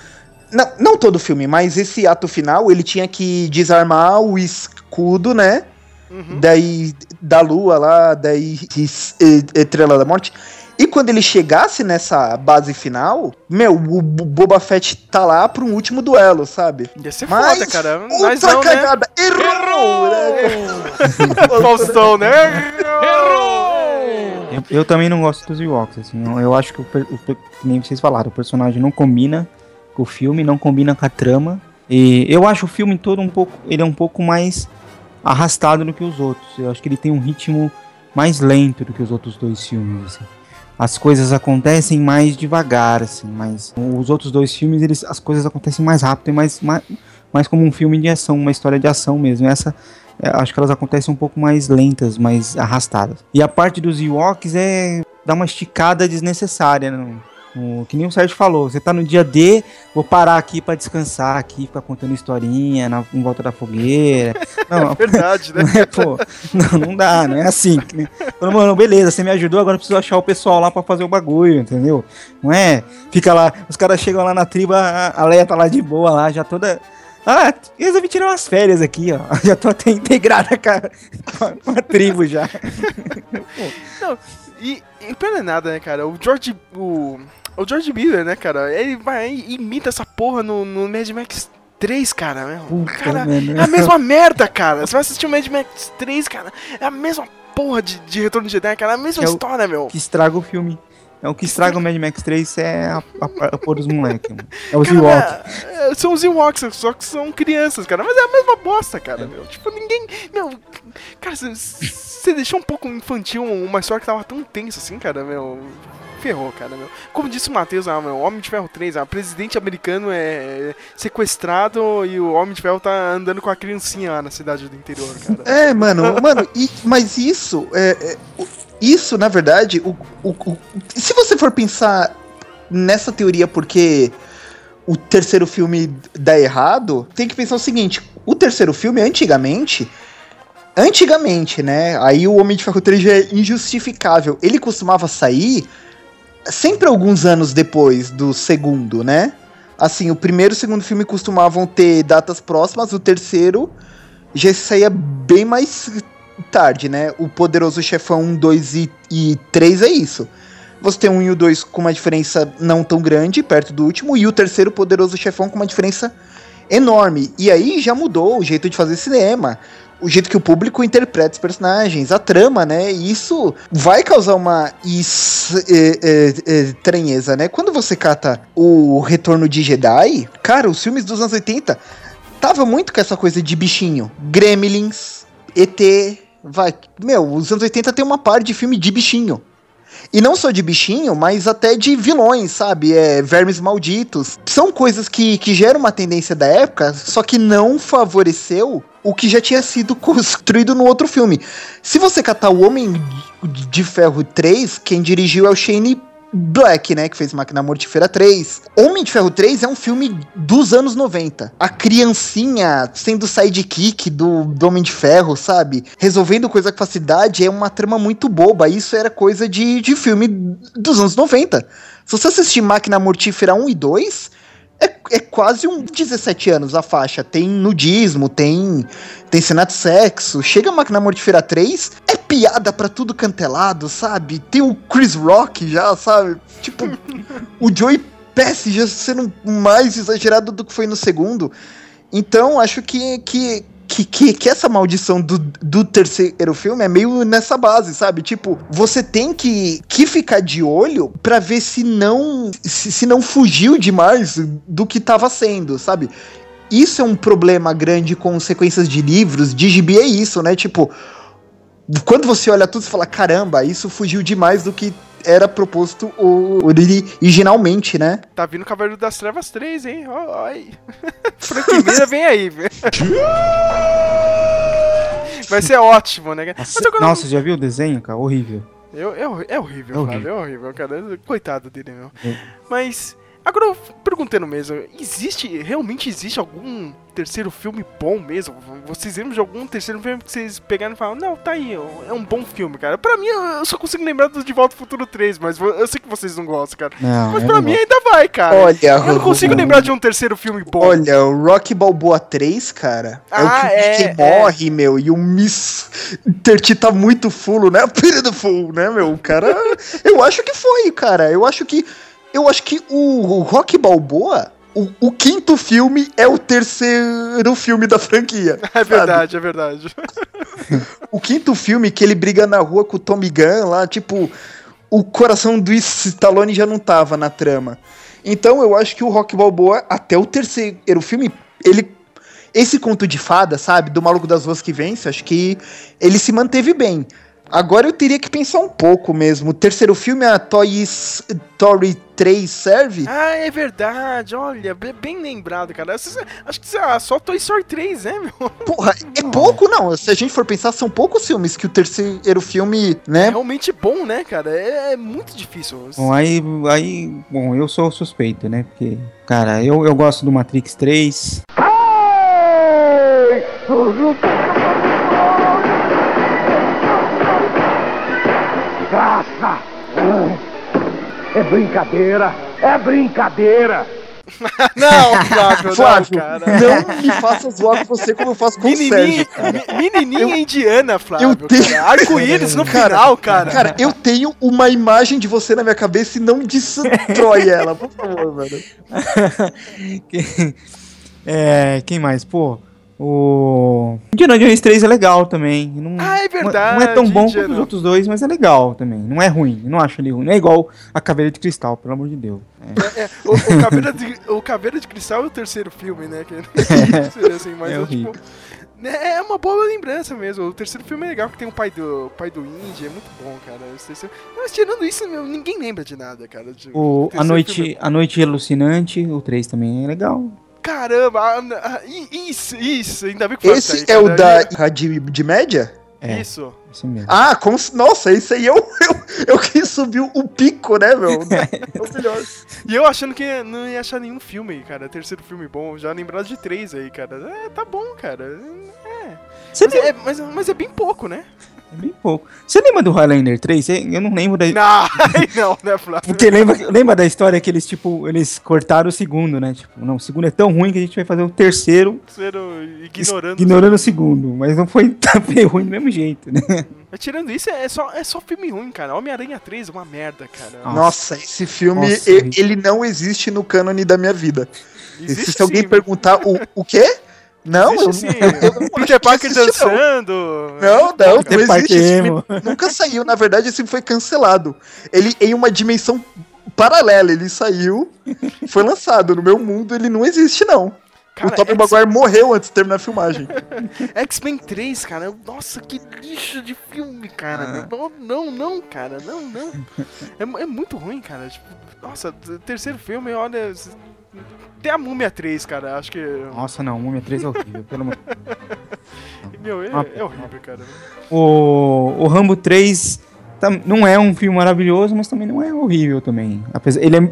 C: Não, não todo o filme, mas esse ato final, ele tinha que desarmar o escudo, né?
A: Uhum.
C: Daí da lua lá, daí es- e- Estrela da Morte. E quando ele chegasse nessa base final, meu, o Bo- Boba Fett tá lá pra um último duelo, sabe?
A: Ia ser
C: Mas
A: foda, cara. Mas não, né?
C: cagada! Errou! né? (laughs)
A: Faustão, né?
D: Eu, também não gosto dos Ewoks, assim. Eu, eu acho que, o, o nem vocês falaram, o personagem não combina com o filme, não combina com a trama. E eu acho o filme todo um pouco. Ele é um pouco mais arrastado do que os outros. Eu acho que ele tem um ritmo mais lento do que os outros dois filmes, assim. As coisas acontecem mais devagar, assim, mas os outros dois filmes, eles, as coisas acontecem mais rápido e mais, mais, mais como um filme de ação, uma história de ação mesmo. Essa, acho que elas acontecem um pouco mais lentas, mais arrastadas. E a parte dos Ewoks é dar uma esticada desnecessária, no, no- que nem o Sérgio falou. Você tá no dia D, vou parar aqui pra descansar aqui, ficar contando historinha na, em volta da fogueira. (laughs) Não,
A: Verdade, né? (laughs)
D: não é, pô, não, não dá, não é assim. nem- Falando, Mano, beleza, você me ajudou, agora eu preciso achar o pessoal lá pra fazer o bagulho, entendeu? Não é? Fica lá, os caras chegam lá na tribo, a a Leia tá lá de boa lá, já toda. Ah, resolvi tirar umas férias aqui, ó. (laughs) Já tô até integrada com a, com tribo já. (laughs)
A: E, e pena é nada, né, cara? O George. O, o George Miller, né, cara? Ele vai e imita essa porra no, no Mad Max 3, cara. Meu.
D: Puta,
A: cara,
D: mano.
A: é a mesma merda, cara. Você vai assistir o Mad Max 3, cara. É a mesma porra de, de Retorno de Jedi, cara. É a mesma
D: Que é o-
A: história, meu.
D: que estraga o filme. É o que estraga o Mad Max 3 é a, a, a pôr dos moleques. mano. É os Ewoks.
A: é, são os Ewoks, só que são crianças, cara. Mas é a mesma bosta, cara, meu. Tipo, ninguém. Meu. Cara, você deixou um pouco infantil uma história que tava tão tensa assim, cara, meu. Ferrou, cara, meu. Como disse o Matheus, ah, meu, Homem de Ferro 3, ah, presidente americano é sequestrado e o Homem de Ferro tá andando com a criancinha lá na cidade do interior, cara.
C: É, mano, mano, e- mas isso, é, é, o- isso, na verdade, o, o- o- se você for pensar nessa teoria porque o terceiro filme dá errado, tem que pensar o seguinte, o terceiro filme, antigamente, antigamente, né, aí o Homem de Ferro 3 já é injustificável, ele costumava sair sempre alguns anos depois do segundo, né, assim, o primeiro e o segundo filme costumavam ter datas próximas, o terceiro já saía bem mais tarde, né? O Poderoso Chefão 1, 2 e, e 3 é isso. Você tem um e o 2 com uma diferença não tão grande, perto do último, e o terceiro Poderoso Chefão com uma diferença enorme. E aí já mudou o jeito de fazer cinema. o jeito que o público interpreta os personagens, a trama, né? E isso vai causar uma é, é, é, estranheza, né? Quando você cata o Retorno de Jedi, cara, os filmes dos anos 80 tava muito com essa coisa de bichinho. Gremlins, ET, vai. Meu, os anos 80 tem uma parte de filme de bichinho. E não só de bichinho, mas até de vilões, sabe? É, vermes malditos. São coisas que, que geram uma tendência da época, só que não favoreceu o que já tinha sido (laughs) construído no outro filme. Se você catar o Homem de Ferro 3, quem dirigiu é o Shane Black, né, que fez Máquina Mortífera 3. Homem de Ferro 3 é um filme dos anos 90. A criancinha sendo sidekick do, do Homem de Ferro, sabe? Resolvendo coisa com facilidade é uma trama muito boba. Isso era coisa de, de filme dos anos 90. Se você assistir Máquina Mortífera 1 e 2, é, é quase um 17 anos a faixa. Tem nudismo, tem, tem cena de sexo. Chega Máquina Mortífera 3, é piada pra tudo cantelado, sabe? Tem o Chris Rock já, sabe? Tipo, o Joey Pesci já sendo mais exagerado do que foi no segundo. Então, acho que, que, que, que, que, essa maldição do, do terceiro filme é meio nessa base, sabe? Tipo, você tem que, que ficar de olho para ver se não se, se não fugiu demais do que tava sendo, sabe? Isso é um problema grande com sequências de livros, de gibi é isso, né? Tipo, quando você olha tudo, você fala, caramba, isso fugiu demais do que era proposto originalmente, né?
A: Tá vindo Cavaleiro das Trevas 3, hein? Ó, aí. (laughs) Franquia vem aí, velho. (laughs) Vai ser ótimo, né?
D: Nossa, agora... Nossa, já viu o desenho, cara? Horrível.
A: Eu, é, é horrível, é horrível. é horrível, cara. Coitado dele, meu. É. Mas Agora, perguntando mesmo, existe, realmente existe algum terceiro filme bom mesmo? Vocês lembram de algum terceiro filme que vocês pegaram e falaram, não, tá aí, é um bom filme, cara. Pra mim, eu só consigo lembrar do De Volta ao Futuro 3, mas eu sei que vocês não gostam, cara. Não, mas pra mim ainda vai, cara. Olha, eu não consigo lembrar de um terceiro filme bom.
C: Olha, o Rock Balboa 3, cara, é ah, o que, é, que é. morre, meu, e o Miss Terti tá muito fulo, né? (laughs) Pira do full, né, meu? O cara, eu acho que foi, cara. Eu acho que eu acho que o, o Rock Balboa, o, o, quinto filme é o terceiro filme da franquia. (laughs)
A: É verdade, sabe? é verdade.
C: o quinto filme que ele briga na rua com o Tommy Gunn lá, tipo, o coração do Stallone já não tava na trama. Então eu acho que o Rock Balboa, até o terceiro filme, ele. Esse conto de fada, sabe? Do maluco das ruas que vence, acho que ele se manteve bem. Agora eu teria que pensar um pouco mesmo. O terceiro filme, a Toy Story 3 serve?
A: Ah, é verdade. Olha, bem lembrado, cara. Acho que ah, só Toy Story 3, né, meu?
C: Porra, é pouco, não. Se a gente for pensar, são poucos filmes que o terceiro filme, né?
A: É realmente bom, né, cara? É, é muito difícil.
D: Bom, aí, aí, bom, eu sou suspeito, né? Porque, cara, eu, eu gosto do Matrix 3.
B: É brincadeira! É brincadeira! (laughs)
A: não, Flávio,
C: Flávio, não, cara. Não me faça zoar com você como eu faço com o Sérgio, cara.
A: Menininha eu, indiana, Flávio. Eu tenho... Arco-íris no cara, final, cara.
C: Cara, eu tenho uma imagem de você na minha cabeça e não destrói ela, por favor, velho. (laughs)
D: é, quem mais? Pô, o Indiana Jones 3 é legal também. Não,
A: ah, é verdade.
D: Não é tão bom Indiana. quanto os outros dois, mas é legal também. Não é ruim. Não acho ele ruim. Não é igual a Caveira de Cristal, pelo amor de Deus.
A: É. É, é, o, o, Caveira de, o Caveira de Cristal é o terceiro filme, né? Que, (laughs) é, assim, mas é, tipo, né, é uma boa lembrança mesmo. O terceiro filme é legal, que tem o pai do, pai do Indy, é muito bom, cara. Mas tirando isso, meu, ninguém lembra de nada, cara. De,
D: o, a, noite, a Noite Alucinante, o 3 também é legal.
A: Caramba, isso, isso, ainda bem que
C: foi Esse é o da de, de média?
A: É, isso.
C: Isso mesmo. Ah, com, nossa, isso aí eu, (laughs) eu, eu quis subir o pico, né, meu? (laughs) É o
A: melhor. E eu achando que não ia achar nenhum filme cara. Terceiro filme bom. Já lembrado de três aí, cara. É, tá bom, cara. É. Mas, é, mas, mas é bem pouco, né?
D: É bem pouco. Você lembra do Highlander 3? Eu não lembro da.
A: Não, não, né, Flávio?
D: Porque lembra, lembra da história que eles, tipo, eles cortaram o segundo, né? Tipo, não, o segundo é tão ruim que a gente vai fazer o terceiro.
A: Terceiro ignorando.
D: Ignorando o segundo. Mas não foi (laughs) tão ruim do mesmo jeito, né?
A: Mas tirando isso, é só, é só filme ruim, cara. Homem-Aranha 3 é uma merda, cara.
C: Nossa, Nossa esse filme, Nossa, ele, ele, não existe no cânone da minha vida. Existe se alguém sim, perguntar o, o quê? Não, eu,
A: Existe, sim.
C: eu não acho
A: Peter
C: que
A: Parker
C: não.
A: dançando.
C: Não, não, não
D: Peter
C: existe. Esse filme nunca saiu. Na verdade, esse filme foi cancelado. Ele em uma dimensão paralela. Ele saiu, foi lançado. No meu mundo, ele não existe, não.
A: Cara,
C: o Tobey
A: X-
C: Maguire morreu antes de terminar a filmagem. (laughs)
A: X-Men 3, cara. Nossa, que lixo de filme, cara. Não, não, não, cara. Não, não. É, é muito ruim, cara. Tipo, nossa, terceiro filme, olha. Tem a Múmia 3, cara. Acho que.
D: Nossa, não, Múmia 3 é horrível, pelo amor (laughs)
A: Meu, é,
D: Ah,
A: é horrível, cara.
D: O, o Rambo 3 tam- não é um filme maravilhoso, mas também não é horrível também. Apesar, ele é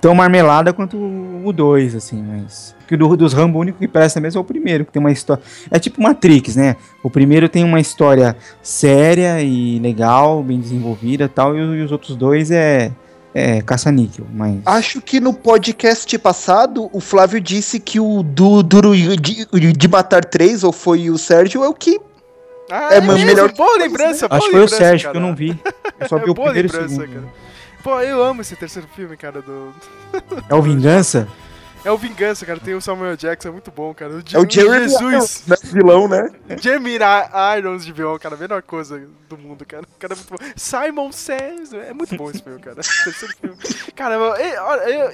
D: tão marmelada quanto o 2, assim, mas... Que do, dos Rambo, o único que presta mesmo é o primeiro, que tem uma história... É tipo Matrix, né? O primeiro tem uma história séria e legal, bem desenvolvida e tal, e, e os outros dois é, é caça-níquel, mas...
C: Acho que no podcast passado, o Flávio disse que o do Duro de, de Matar 3, ou foi o Sérgio, é o que.
A: Ah,
C: É, mas melhor
A: Boa lembrança, boa
D: Acho que foi o Sérgio,
A: cara.
D: que eu não vi. Eu (laughs) só vi
A: É
D: o
A: boa
D: primeiro e o
A: lembrança,
D: segundo.
A: cara. Pô, eu amo esse terceiro filme, cara, do...
D: É o Vingança? (laughs)
A: É o Vingança, cara. Tem o Samuel Jackson, é muito bom, cara. O,
C: É o Jeremy
A: Jesus.
C: Né, vilão, né?
A: Jeremy Irons de vilão, cara. A melhor coisa do mundo, cara. O cara é muito bom. Simon Says. É muito bom esse filme, cara. (laughs) Terceiro filme. Cara, eu-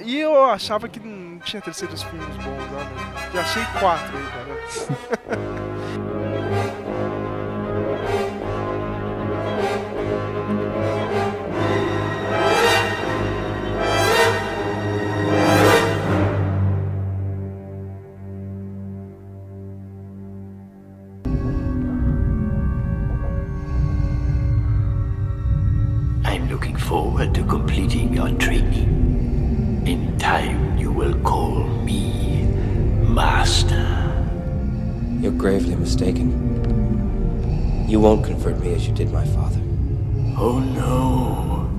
A: e eu- eu, achava que não tinha terceiros filmes bons, olha. Já achei quatro aí, cara. (laughs)
H: you
I: did my father.
H: Oh no,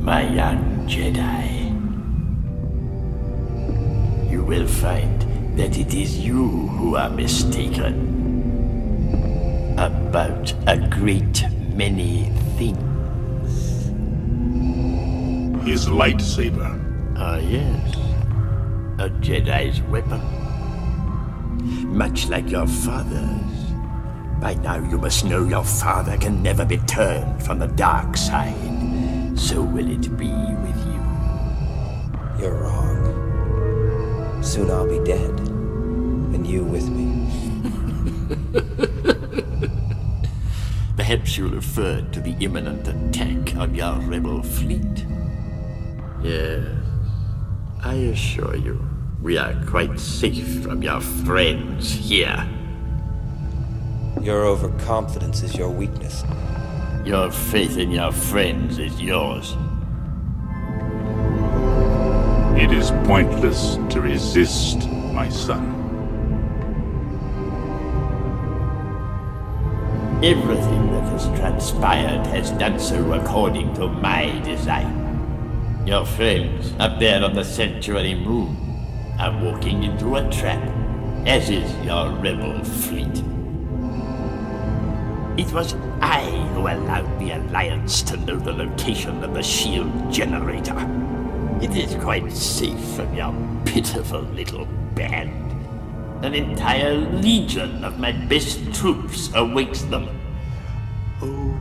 H: my young Jedi. You will find that it is you who are mistaken. About a great many things.
G: His lightsaber.
H: Ah, yes. A Jedi's weapon. Much like your father's. By now you must know your father can never be turned from the dark side. So will it be with you.
I: You're wrong. Soon I'll be dead. And you with me. (laughs)
H: Perhaps you referred to the imminent attack on your rebel fleet. Yes. I assure you, we are quite safe from your friends here.
I: Your overconfidence is your weakness.
H: Your faith in your friends is yours.
G: It is pointless to resist, my son.
H: Everything that has transpired has done so according to my design. Your friends up there on the sanctuary moon are walking into a trap, as is your rebel fleet. It was I who allowed the Alliance to know the location of the shield generator. It is quite safe from your pitiful little band. An entire legion of my best troops awaits them. Oh,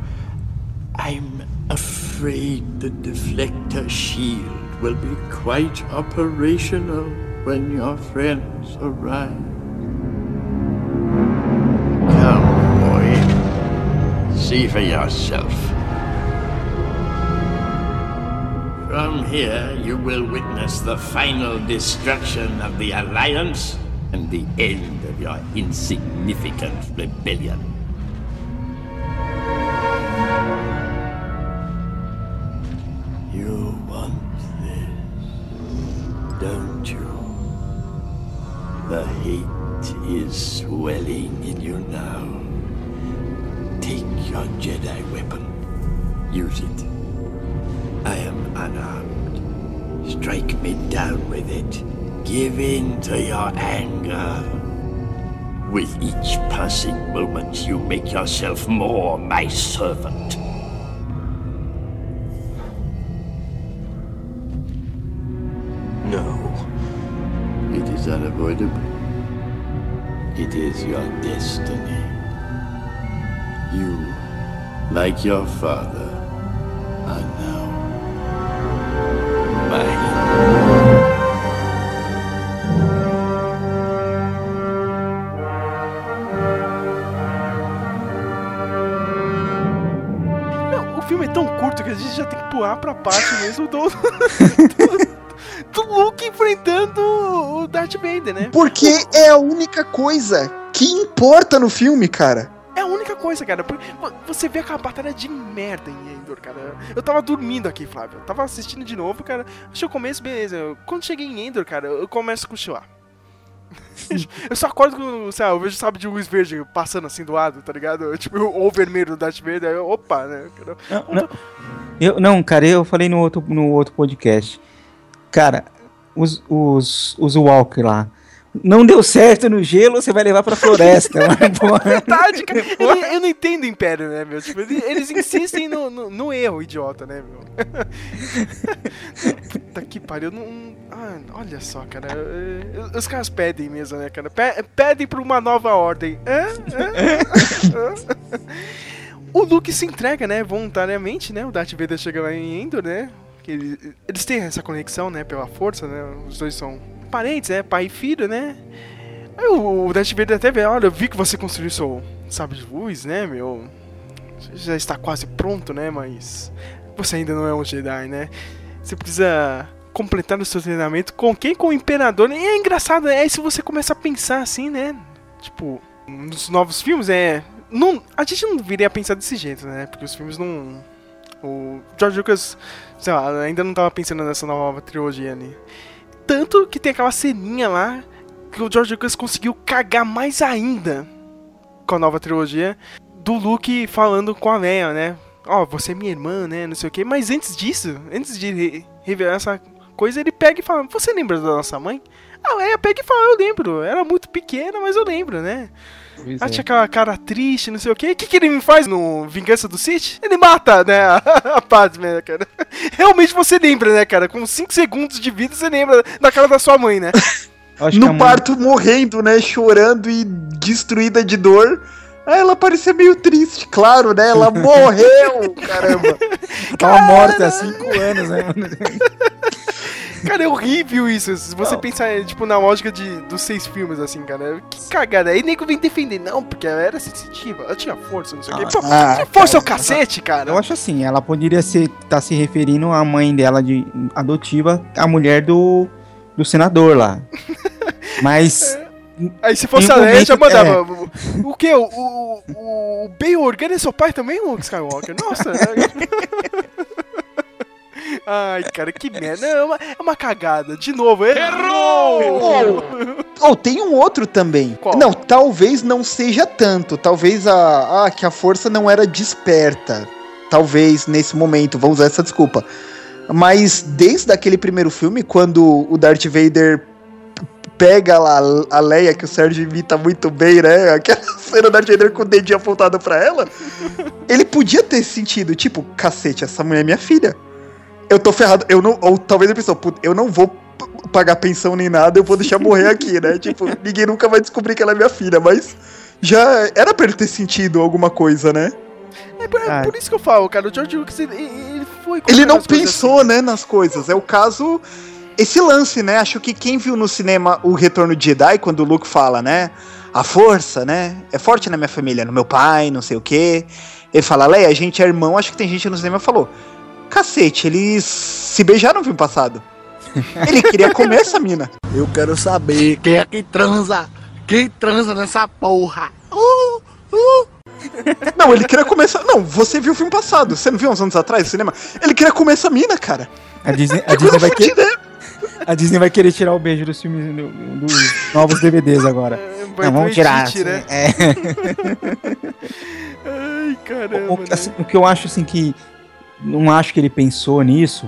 H: I'm afraid the deflector shield will be quite operational when your friends arrive. See for yourself. From here, you will witness the final destruction of the Alliance and the end of your insignificant rebellion. You want this, don't you? The hate is swelling in you now. Your Jedi weapon. Use it. I am unarmed. Strike me down with it. Give in to your anger. With each passing moment, you make yourself more my servant. No. It is unavoidable. it is your destiny. Like your father, are now mine.
A: Não, o filme é tão curto que a gente já tem que pular pra parte mesmo do, (laughs) do, do Luke enfrentando o Darth Vader, né?
C: Porque é a única coisa que importa no filme, cara.
A: Coisa, cara. Você vê aquela batalha de merda em Endor, cara. Eu tava dormindo aqui, Flávio. Eu tava assistindo de novo, cara. Achei o começo, beleza. Quando cheguei em Endor, cara, eu começo a cochilar. (laughs) eu só acordo com, sei lá, eu vejo sabe de luz verde passando assim do lado, tá ligado? Tipo, ou o vermelho do Darth Vader, aí eu, opa, né?
D: Não, não. Eu, não, cara, eu falei no outro, no outro podcast. Cara, os, os, os Walker lá. Não deu certo no gelo, você vai levar pra floresta. (laughs) mas, porra.
A: Verdade, cara. Eu, não- eu não entendo o Império, né, meu? Tipo, eles, insistem no, no, no erro, idiota, né, meu? (laughs) Puta que pariu. Não, ah, olha só, cara. Os caras pedem mesmo, né, cara? Pe- Pedem pra uma nova ordem. Hã? Hã? Hã? O Luke se entrega, né, voluntariamente, né? O Darth Vader chega lá em Endor, né? Ele- eles têm essa conexão, né, pela força, né? Os dois são parentes, né? Pai e filho, né? Aí o, Darth Vader até vê, olha, eu vi que você construiu seu sabre de luz, né, meu? Você já está quase pronto, né, mas você ainda não é um Jedi, né? Você precisa completar o seu treinamento com quem? Com o Imperador. E é engraçado, é se você começa a pensar assim, né? Tipo, nos novos filmes, é... Não, a gente não deveria pensar desse jeito, né? Porque os filmes não... O George Lucas, sei lá, ainda não tava pensando nessa nova trilogia ali. Tanto que tem aquela ceninha lá que o George Lucas conseguiu cagar mais ainda com a nova trilogia do Luke falando com a Leia, né? Ó, você é minha irmã, né? Não sei o quê. Mas antes disso, antes de re- revelar essa coisa, ele pega e fala: Você lembra da nossa mãe? A Leia pega e fala: Eu lembro. Era muito pequena, mas eu lembro, né?
D: Pois
A: Ela
D: é.
A: tinha aquela cara triste, não sei o quê. O que, que ele me faz no Vingança do Sith? Ele mata, né? A, (laughs) a Padme, né, cara? (laughs) Realmente você lembra, né, cara? Com 5 segundos de vida, você lembra da cara da sua mãe, né? (laughs)
C: No
D: mãe-
C: parto morrendo, né? Chorando e destruída de dor. Aí ela parecia meio triste, claro, né? Ela morreu, caramba.
D: Tava morta há 5 anos, né?
A: Cara, é horrível isso. Se você pensar, tipo, na lógica de, dos seis filmes, assim, cara. Que cagada. Aí nego vem defender. Não, porque ela era sensitiva. Ela tinha força, não sei o quê. Pô,
C: Ah,
A: que força é o cacete, cara?
D: Eu acho assim, ela poderia ser tá se referindo à mãe dela de adotiva, a mulher do, do senador lá. (laughs) Mas
A: Aí se fosse a Leia, já mandava. O, o que? O, o, o Bail Organa é seu pai também, Luke Skywalker? Nossa. (laughs) Ai, cara, que merda. Não, é, uma, é uma cagada. De novo, errou!
C: Oh, tem um outro também.
A: Qual?
C: Não, talvez não seja tanto. Talvez a, ah, que a força não era desperta. Talvez nesse momento, vamos usar essa desculpa. Mas desde aquele primeiro filme, quando o Darth Vader pega lá a Leia, que o Sérgio imita muito bem, né? Aquela (laughs) cena do Darth Vader com o dedinho apontado pra ela. ele podia ter sentido, tipo, cacete, essa mulher é minha filha. Eu tô ferrado. Eu não, ou talvez pensou, "Puta, eu não vou pagar pensão nem nada, eu vou deixar morrer aqui, né? (laughs) Tipo, ninguém nunca vai descobrir que ela é minha filha, mas já era pra ele ter sentido alguma coisa, né?
A: É por, é
D: Ah.
A: por isso que eu falo, cara. O George Lucas, ele, ele foi.
C: Ele não
A: colocando as coisas
C: pensou,
A: assim.
C: né, nas coisas. É o caso. Esse lance, né? Acho que quem viu no cinema o Retorno de Jedi, quando o Luke fala, né? A força, né? É forte na minha família, no meu pai, não sei o quê. Ele fala, Leia, a gente é irmão. Acho que tem gente no cinema que falou: Cacete, eles se beijaram no filme passado. Ele queria comer essa mina.
J: Eu quero saber quem é que transa. Quem transa nessa porra? Uh, uh.
C: Não, ele queria comer essa. Não, você viu o filme passado. Você não viu uns anos atrás no cinema? Ele queria comer essa mina, cara.
D: a Disney, a Disney, vai, que-
C: fodida, né?
D: a Disney vai querer tirar o beijo dos filmes do- dos novos DVDs agora.
A: É, vai
D: Não, vamos tirar.
A: cheat, né?
D: É. (laughs)
A: Ai, caramba.
D: O,
A: né?
D: assim, o que eu acho assim que não acho que ele pensou nisso,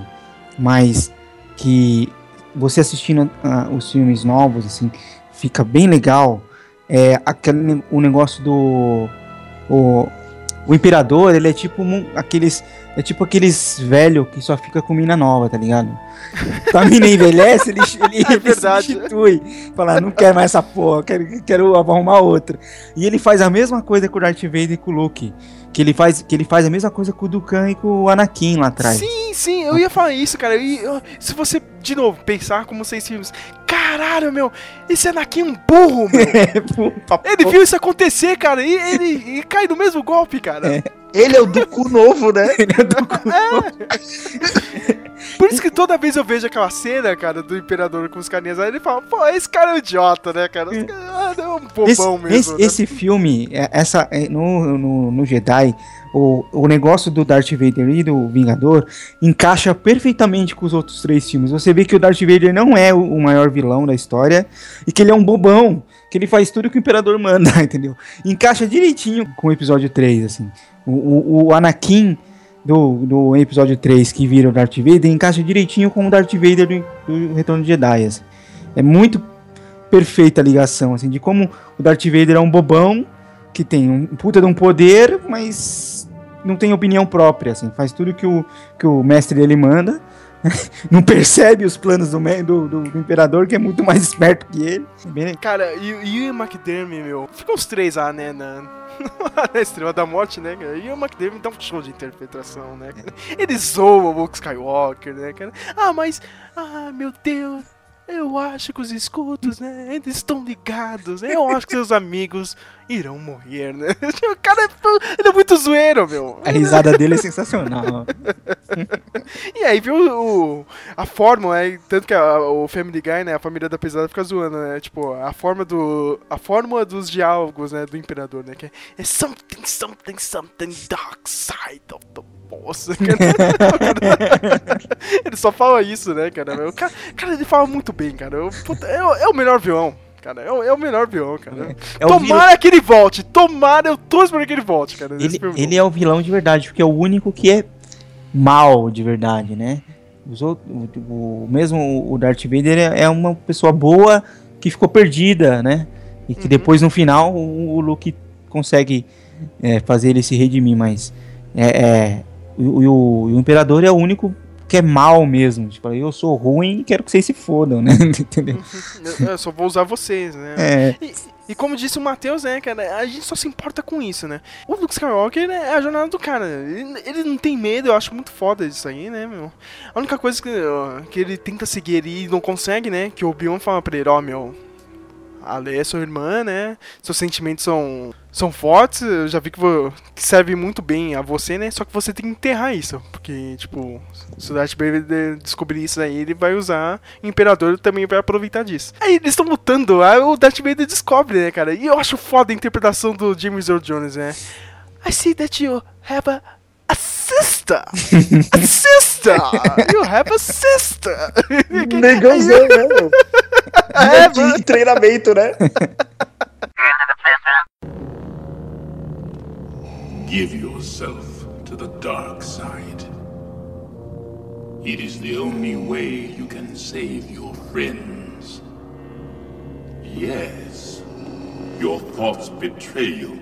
D: mas que você assistindo ah, os filmes novos assim fica bem legal. É aquele o negócio do o o imperador, ele é tipo aqueles. É tipo aqueles velho que só fica com mina nova, tá ligado? A mina envelhece, ele, (laughs) ele, ele
A: verdade.
D: substitui. Fala, não quero mais essa porra, quero, quero arrumar outra. E ele faz a mesma coisa com o Darth Vader e com o Luke. Que ele faz, que ele faz a mesma coisa com o Dukan e com o Anakin lá atrás.
A: Sim, sim, eu ia falar isso, cara. E, eu- se você, de novo, pensar como seis filmes. Caralho, meu, esse Anakin é um burro, meu. (laughs) Ele viu isso acontecer, cara, e ele e cai no mesmo golpe, cara.
C: Ele é o Dooku novo, né? (laughs)
A: Por isso que toda vez eu vejo aquela cena, cara, do Imperador com os carinhas aí, ele fala, pô, esse cara é um idiota, né, cara? Esse cara ah, é um bobão
D: Esse,
A: mesmo.
D: esse,
A: né?
D: esse filme, é, essa, é, no, no, no Jedi, o, o negócio do Darth Vader e do Vingador encaixa perfeitamente com os outros três filmes. Você vê que o Darth Vader não é o, o maior vilão da história e que ele é um bobão, que ele faz tudo que o Imperador manda, (laughs) entendeu? Encaixa direitinho com o episódio 3, assim. O, o, o Anakin do, do episódio 3 que vira o Darth Vader encaixa direitinho com o Darth Vader do, do Retorno de Jedi, assim. É muito perfeita a ligação, assim, de como o Darth Vader é um bobão que tem um puta de um poder, mas não tem opinião própria, assim, faz tudo que o, que o mestre dele manda, (laughs) não percebe os planos do, do, do- do imperador, que é muito mais esperto que ele. É
A: Cara, e, e o McDermott, meu, ficam os três lá, né, na, (laughs) na Estrela da Morte, né, cara? E o McDermott dá um show de interpretação, né, cara? Ele zoa o Luke Skywalker, né, cara? Ah, mas, ah, meu Deus, eu acho que os escudos, né, eles estão ligados, né? Eu acho que seus amigos irão morrer, né? (laughs) O cara é, ele é muito zoeiro, meu.
D: A risada dele é sensacional. (laughs)
A: E aí viu o, a fórmula, né? Tanto que a- o Family Guy, né? A família da pesada fica zoando, né? Tipo, a forma do. A fórmula dos diálogos, né? Do imperador, né? Que é, é something, something, something dark side of the force. (laughs) ele só fala isso, né, cara? O cara, cara, ele fala muito bem, cara. Eu- puta, é, é o melhor vilão. Cara, é o, é o melhor vilão, cara.
D: É o
A: tomara que ele volte, tomara, eu torço pra que ele volte, cara.
D: Ele, ele é o vilão de verdade, porque é o único que é mal de verdade, né? Os outros, o, o- mesmo o Darth Vader é, é uma pessoa boa que ficou perdida, né? E que depois no final o, o Luke consegue é, fazer ele se redimir, mas é, é, o, o- o Imperador é o único que é mal mesmo. Tipo, eu sou ruim e quero que vocês se fodam, né? (laughs) Entendeu?
A: Eu, só vou usar vocês, né?
D: É.
A: E, e como disse o Matheus, né, cara, a gente só se importa com isso, né? O Luke Skywalker né, é a jornada do cara. Ele, ele não tem medo, eu acho muito foda isso aí, né, meu? A única coisa que, que ele tenta seguir e não consegue, né? Que o Obi-Wan fala pra ele, ó, meu. A Leia é sua irmã, né? Seus sentimentos são, são fortes. Eu já vi que, que serve muito bem a você, né? Só que você tem que enterrar isso. Porque, tipo, se o Darth Vader descobrir isso aí, ele vai usar. O Imperador também vai aproveitar disso. Aí eles estão lutando, aí o Darth Vader descobre, né, cara? E eu acho foda a interpretação do James Earl Jones, né? I see that you have a sister! (laughs) A sister! You have a sister! (laughs)
C: Negãozão, né, meu? (laughs)
A: É,
C: de
A: mano.
C: treinamento, né?
G: Give yourself to the dark side. It is the only way you can save your friends. Yes, your thoughts betray you.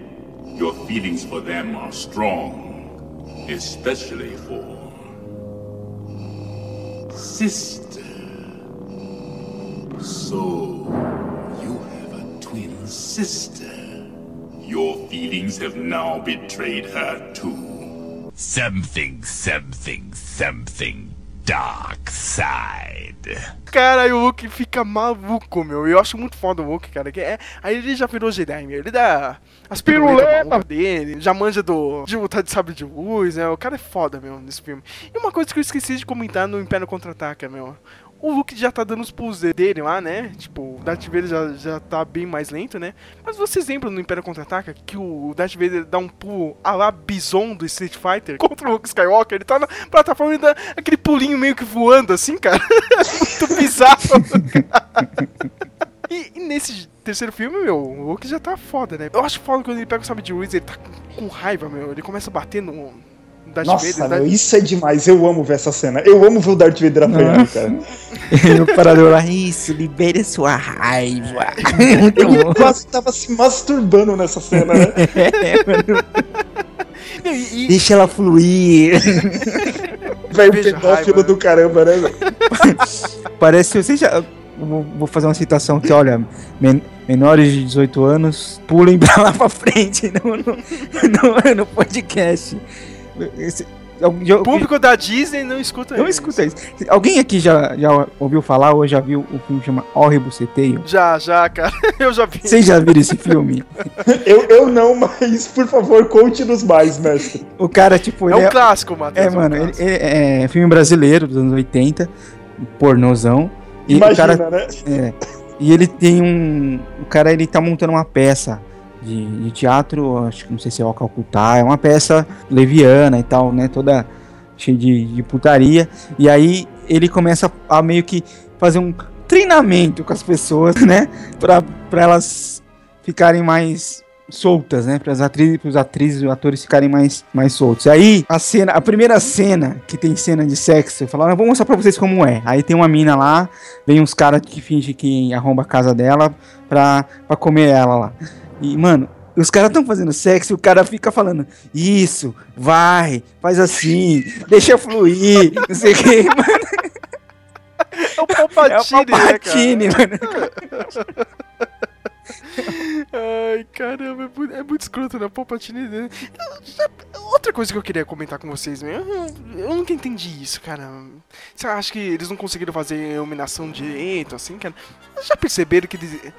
G: Your feelings for them are strong, especially for sister. So, you have a twin sister. Your feelings have now betrayed her too.
K: Something, something, something dark side.
A: Cara, o Luke fica maluco, meu. Eu acho muito foda o Luke, cara. Que é, aí ele já virou Jedi, meu. Ele dá as piruletas dele, já manja do, de lutar de sabre de luz, né? O cara é foda, meu, nesse filme. E uma coisa que eu esqueci de comentar no Império Contra-Ataca, meu. O Luke já tá dando os pulls dele lá, né? Tipo, o Darth Vader já, já tá bem mais lento, né? Mas vocês lembram no Império Contra-Ataca que o Darth Vader dá um pulo a lá Bison do Street Fighter contra o Luke Skywalker? Ele tá na plataforma e dá aquele pulinho meio que voando assim, cara. (laughs) Muito bizarro. E, e nesse terceiro filme, meu, o Luke já tá foda, né? Eu acho foda quando ele pega o sabre de luz, ele tá com, com raiva, meu. Ele começa a bater no no Darth
C: Nossa,
A: Vader.
C: meu,
A: Darth-
C: isso é demais. Eu amo ver essa cena. Eu amo ver o Darth Vader apanhando, cara. (laughs)
D: E o Imperador lá, isso, libere a sua raiva. (laughs)
C: Ele quase tava se masturbando nessa cena, né? (laughs)
D: É, mano.
A: E- e-
D: Deixa ela fluir.
C: Vai o
A: Veja
C: pedófilo
A: raiva.
C: do caramba, né? velho?
D: Parece. Você já. Vou vou fazer uma citação aqui, olha. men- menores de 18 anos, pulem pra lá pra frente no, no, no- no podcast. Esse- já-
A: O público da Disney não escuta
D: Não
A: isso.
D: escuta isso. Alguém aqui já, já ouviu falar ou já viu o filme que chama Horrible Ceteio?
A: Já, já, cara. (laughs) Eu já vi.
D: Vocês já viram esse filme? (laughs)
C: Eu, eu não, mas por favor, conte-nos mais, mestre.
D: O cara, tipo,
A: É
D: ele
A: um clássico, Matheus.
D: É,
A: um
D: mano, ele,
A: clássico.
D: ele- é filme brasileiro dos anos 80, pornozão. E o
C: Imagina,
D: cara,
C: né?
D: é, e ele tem um. O cara ele tá montando uma peça de, de teatro, acho que não sei se é o Calcutá, é uma peça leviana e tal, né? Toda cheia de, de putaria. E aí ele começa a meio que fazer um treinamento com as pessoas, né? Pra, pra elas ficarem mais soltas, né? Para as atrizes, pros atrizes e atores ficarem mais, mais soltos. E aí, a cena, a primeira cena que tem cena de sexo, eu falo, eu vou mostrar pra vocês como é. Aí tem uma mina lá, vem uns caras que fingem que arromba a casa dela pra, pra comer ela lá. E, mano, os caras estão fazendo sexo e o cara fica falando, isso, vai, faz assim, deixa fluir, não sei o que, (laughs) mano.
A: É o Palpatine,
D: É o Palpatine,
A: né,
D: mano.
A: cara? (laughs) Ai, caramba, é muito, é muito escroto, né? Palpatine. né? Outra coisa que eu queria comentar com vocês, meu, eu, eu nunca entendi isso, cara. Você acha que eles não conseguiram fazer iluminação direito, assim, cara? Já perceberam que eles.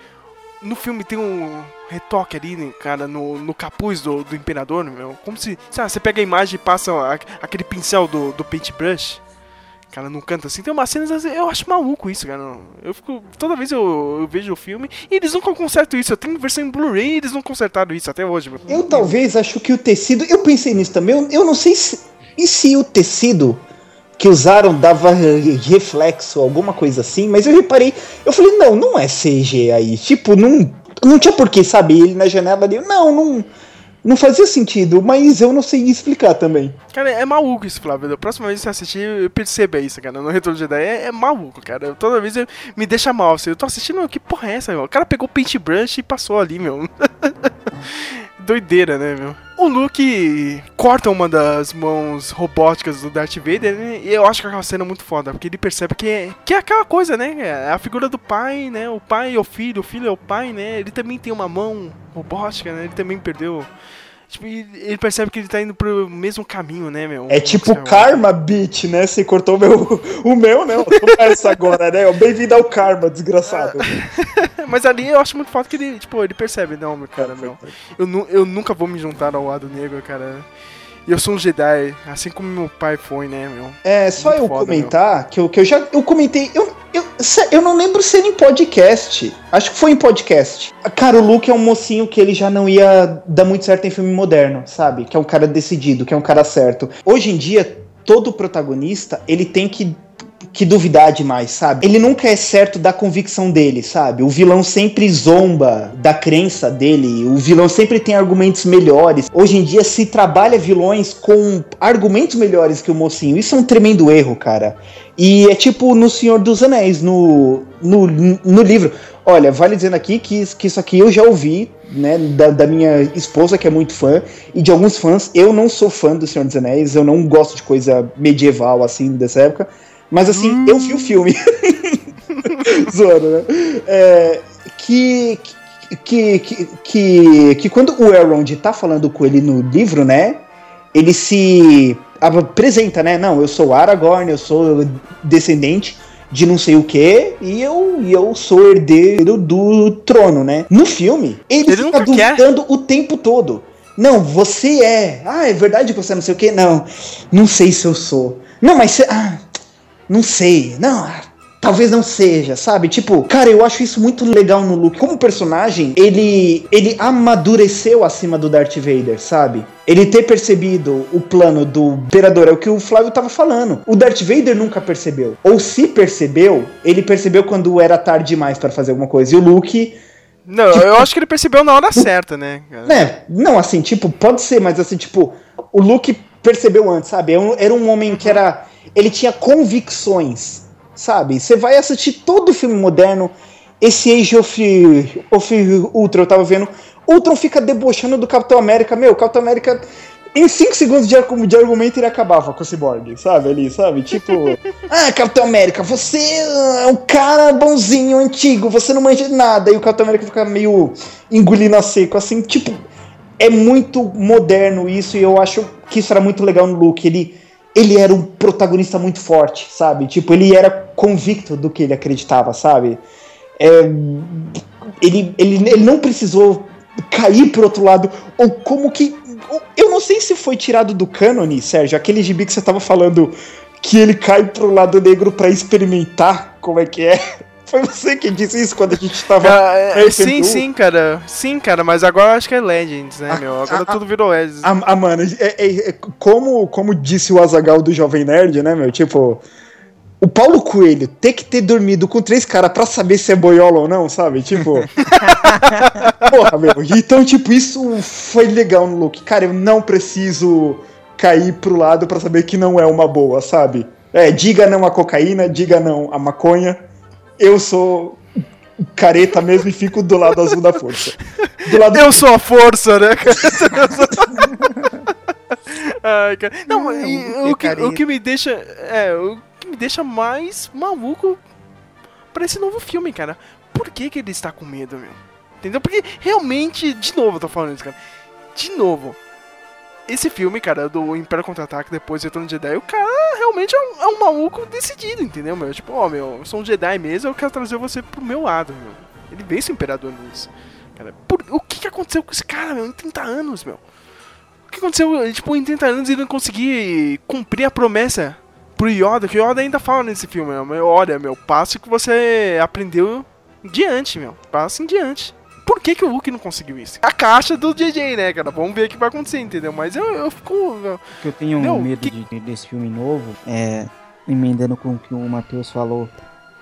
A: No filme tem um retoque ali, né, cara, no, no capuz do, do Imperador, meu. Como se. Sabe, você pega a imagem e passa aquele pincel do, do paintbrush. Cara, não canta assim. Tem umas cenas, assim, eu acho maluco isso, cara. Eu fico. Toda vez eu, eu vejo o filme e eles nunca consertam isso. Eu tenho versão em Blu-ray e eles não consertaram isso até hoje, meu.
C: Eu talvez acho que o tecido. Eu pensei nisso também. Eu, eu não sei se. E se o tecido que usaram dava reflexo, alguma coisa assim, mas eu reparei. Eu falei, não, não é CG aí. Tipo, não. Não tinha porquê, sabe? Ele na janela ali. Não, não. Não fazia sentido, mas eu não sei explicar também.
A: Cara, é maluco isso, Flávio. Da próxima vez que você assistir, perceba isso, cara. No Retorno de Jedi é, é maluco, cara. Toda vez eu, me deixa mal. Assim, eu tô assistindo, que porra é essa, meu? O cara pegou o paintbrush e passou ali, meu. (laughs) Doideira, né, meu? O Luke corta uma das mãos robóticas do Darth Vader, né? E eu acho que aquela cena é muito foda, porque ele percebe que é, que é aquela coisa, né? É a figura do pai, né? O pai é o filho, o filho é o pai, né? Ele também tem uma mão robótica, né? Ele também perdeu. Tipo, ele percebe que ele tá indo pro mesmo caminho, né, meu?
C: É tipo
A: Skywalker.
C: karma, bitch, né? Você cortou o meu, o meu, né? Essa agora, né? Bem-vindo ao karma, desgraçado. (laughs)
A: Mas ali eu acho muito foda que ele, tipo, ele percebe, não, meu cara, meu. Eu, eu nunca vou me juntar ao lado negro, cara. E eu sou um Jedi, assim como meu pai foi, né, meu?
C: É, só
A: Muito
C: eu
A: foda,
C: comentar que eu, que eu já eu comentei. Eu, eu, eu não lembro se era em podcast. Acho que foi em podcast. Cara, o Luke é um mocinho que ele já não ia dar muito certo em filme moderno, sabe? Que é um cara decidido, que é um cara certo. Hoje em dia, todo protagonista, ele tem que que duvidar demais, sabe? Ele nunca é certo da convicção dele, sabe? O vilão sempre zomba da crença dele, o vilão sempre tem argumentos melhores. Hoje em dia se trabalha vilões com argumentos melhores que o mocinho. Isso é um tremendo erro, cara. E é tipo no Senhor dos Anéis, no, no, no livro. Olha, vale dizendo aqui que, que isso aqui eu já ouvi, né, da, da minha esposa, que é muito fã, e de alguns fãs. Eu não sou fã do Senhor dos Anéis, eu não gosto de coisa medieval, assim, dessa época. Mas assim, eu vi o filme. (laughs) Zoando, né? É, que, que, que, que, que quando o Elrond tá falando com ele no livro, né? Ele se apresenta, né? Não, eu sou Aragorn, eu sou descendente de não sei o que e eu, e eu sou herdeiro do trono, né? No filme, ele,
A: Ele
C: fica
A: nunca quer.
C: duvidando o tempo todo. Não, você é. Ah, é verdade que você é não sei o que? Não, não sei se eu sou. Não, mas você. Ah, não sei. Não, ah, talvez não seja, sabe? Tipo, cara, eu acho isso muito legal no Luke. Como personagem, ele ele amadureceu acima do Darth Vader, sabe? Ele ter percebido o plano do Imperador, é o que o Flávio tava falando. O Darth Vader nunca percebeu. Ou se percebeu, ele percebeu quando era tarde demais para fazer alguma coisa. E o Luke
A: Não, eu acho que ele percebeu na hora certa, né?
C: né? Não, assim, tipo, pode ser, mas assim, tipo, o Luke percebeu antes, sabe? Um, era um homem que era. Ele tinha convicções, sabe? Você vai assistir todo o filme moderno, esse Age of, of Ultron, eu tava vendo. Ultron fica debochando do Capitão América. Meu, o Capitão América. em 5 segundos de, de argumento ele acabava com o Cyborg, sabe? Ali, sabe? Tipo, (laughs) ah, Capitão América, você é um cara bonzinho, antigo, você não manja nada. E o Capitão América fica meio engolindo a seco, assim, tipo, é muito moderno isso e eu acho que isso era muito legal no Luke. Ele, ele era um protagonista muito forte, sabe? Tipo, ele era convicto do que ele acreditava, sabe? É, ele, ele, ele não precisou cair pro outro lado, ou como que. Eu não sei se foi tirado do cânone, Sérgio, aquele gibi que você tava falando que ele cai pro lado negro pra experimentar como é que é. Foi você que disse isso quando a gente tava.
A: Ah, é,
C: no
A: sim, sim, cara. Sim, cara, mas agora eu acho que é Legends, né,
C: Ah,
A: meu? Agora
C: ah,
A: tudo virou Legends.
C: Ah, ah, mano, é- é- é- como, como disse o Azagal do Jovem Nerd, né, meu? Tipo, o Paulo Coelho ter que ter dormido com três caras pra saber se é boiola ou não, sabe? Tipo. (laughs) porra, meu. Então, tipo, isso foi legal no look. Cara, eu não preciso cair pro lado pra saber que não é uma boa, sabe? É, diga não a cocaína, diga não a maconha. Eu sou careta mesmo e fico do lado azul da força. Do lado
A: Eu sou a força, né, cara? (laughs) Ai, cara. Não, e o, que, o que me deixa. É, o que me deixa mais maluco pra esse novo filme, cara. Por que, que ele está com medo, meu? Entendeu? Porque realmente, de novo, eu tô falando isso, cara. De novo. Esse filme, cara, do Império Contra-Ataque, depois Retorno de Jedi, o cara realmente é um, é um maluco decidido, entendeu, meu? Tipo, ó, meu, eu sou um Jedi mesmo, eu quero trazer você pro meu lado, meu. Ele vence o Imperador nisso. Cara, por- o que, que aconteceu com esse cara, meu, em 30 anos, meu? O que aconteceu, tipo, em 30 anos ele não conseguir cumprir a promessa pro Yoda, que o Yoda ainda fala nesse filme, meu, olha, meu, passe o que você aprendeu em diante, meu, passe em diante. Por que, que o Luke não conseguiu isso? A caixa do JJ, né, cara? Vamos ver o que vai acontecer, entendeu? Mas eu, eu fico. eu-
D: O que eu tenho
A: Meu,
D: medo de- desse filme novo é, emendando com o que o Matheus falou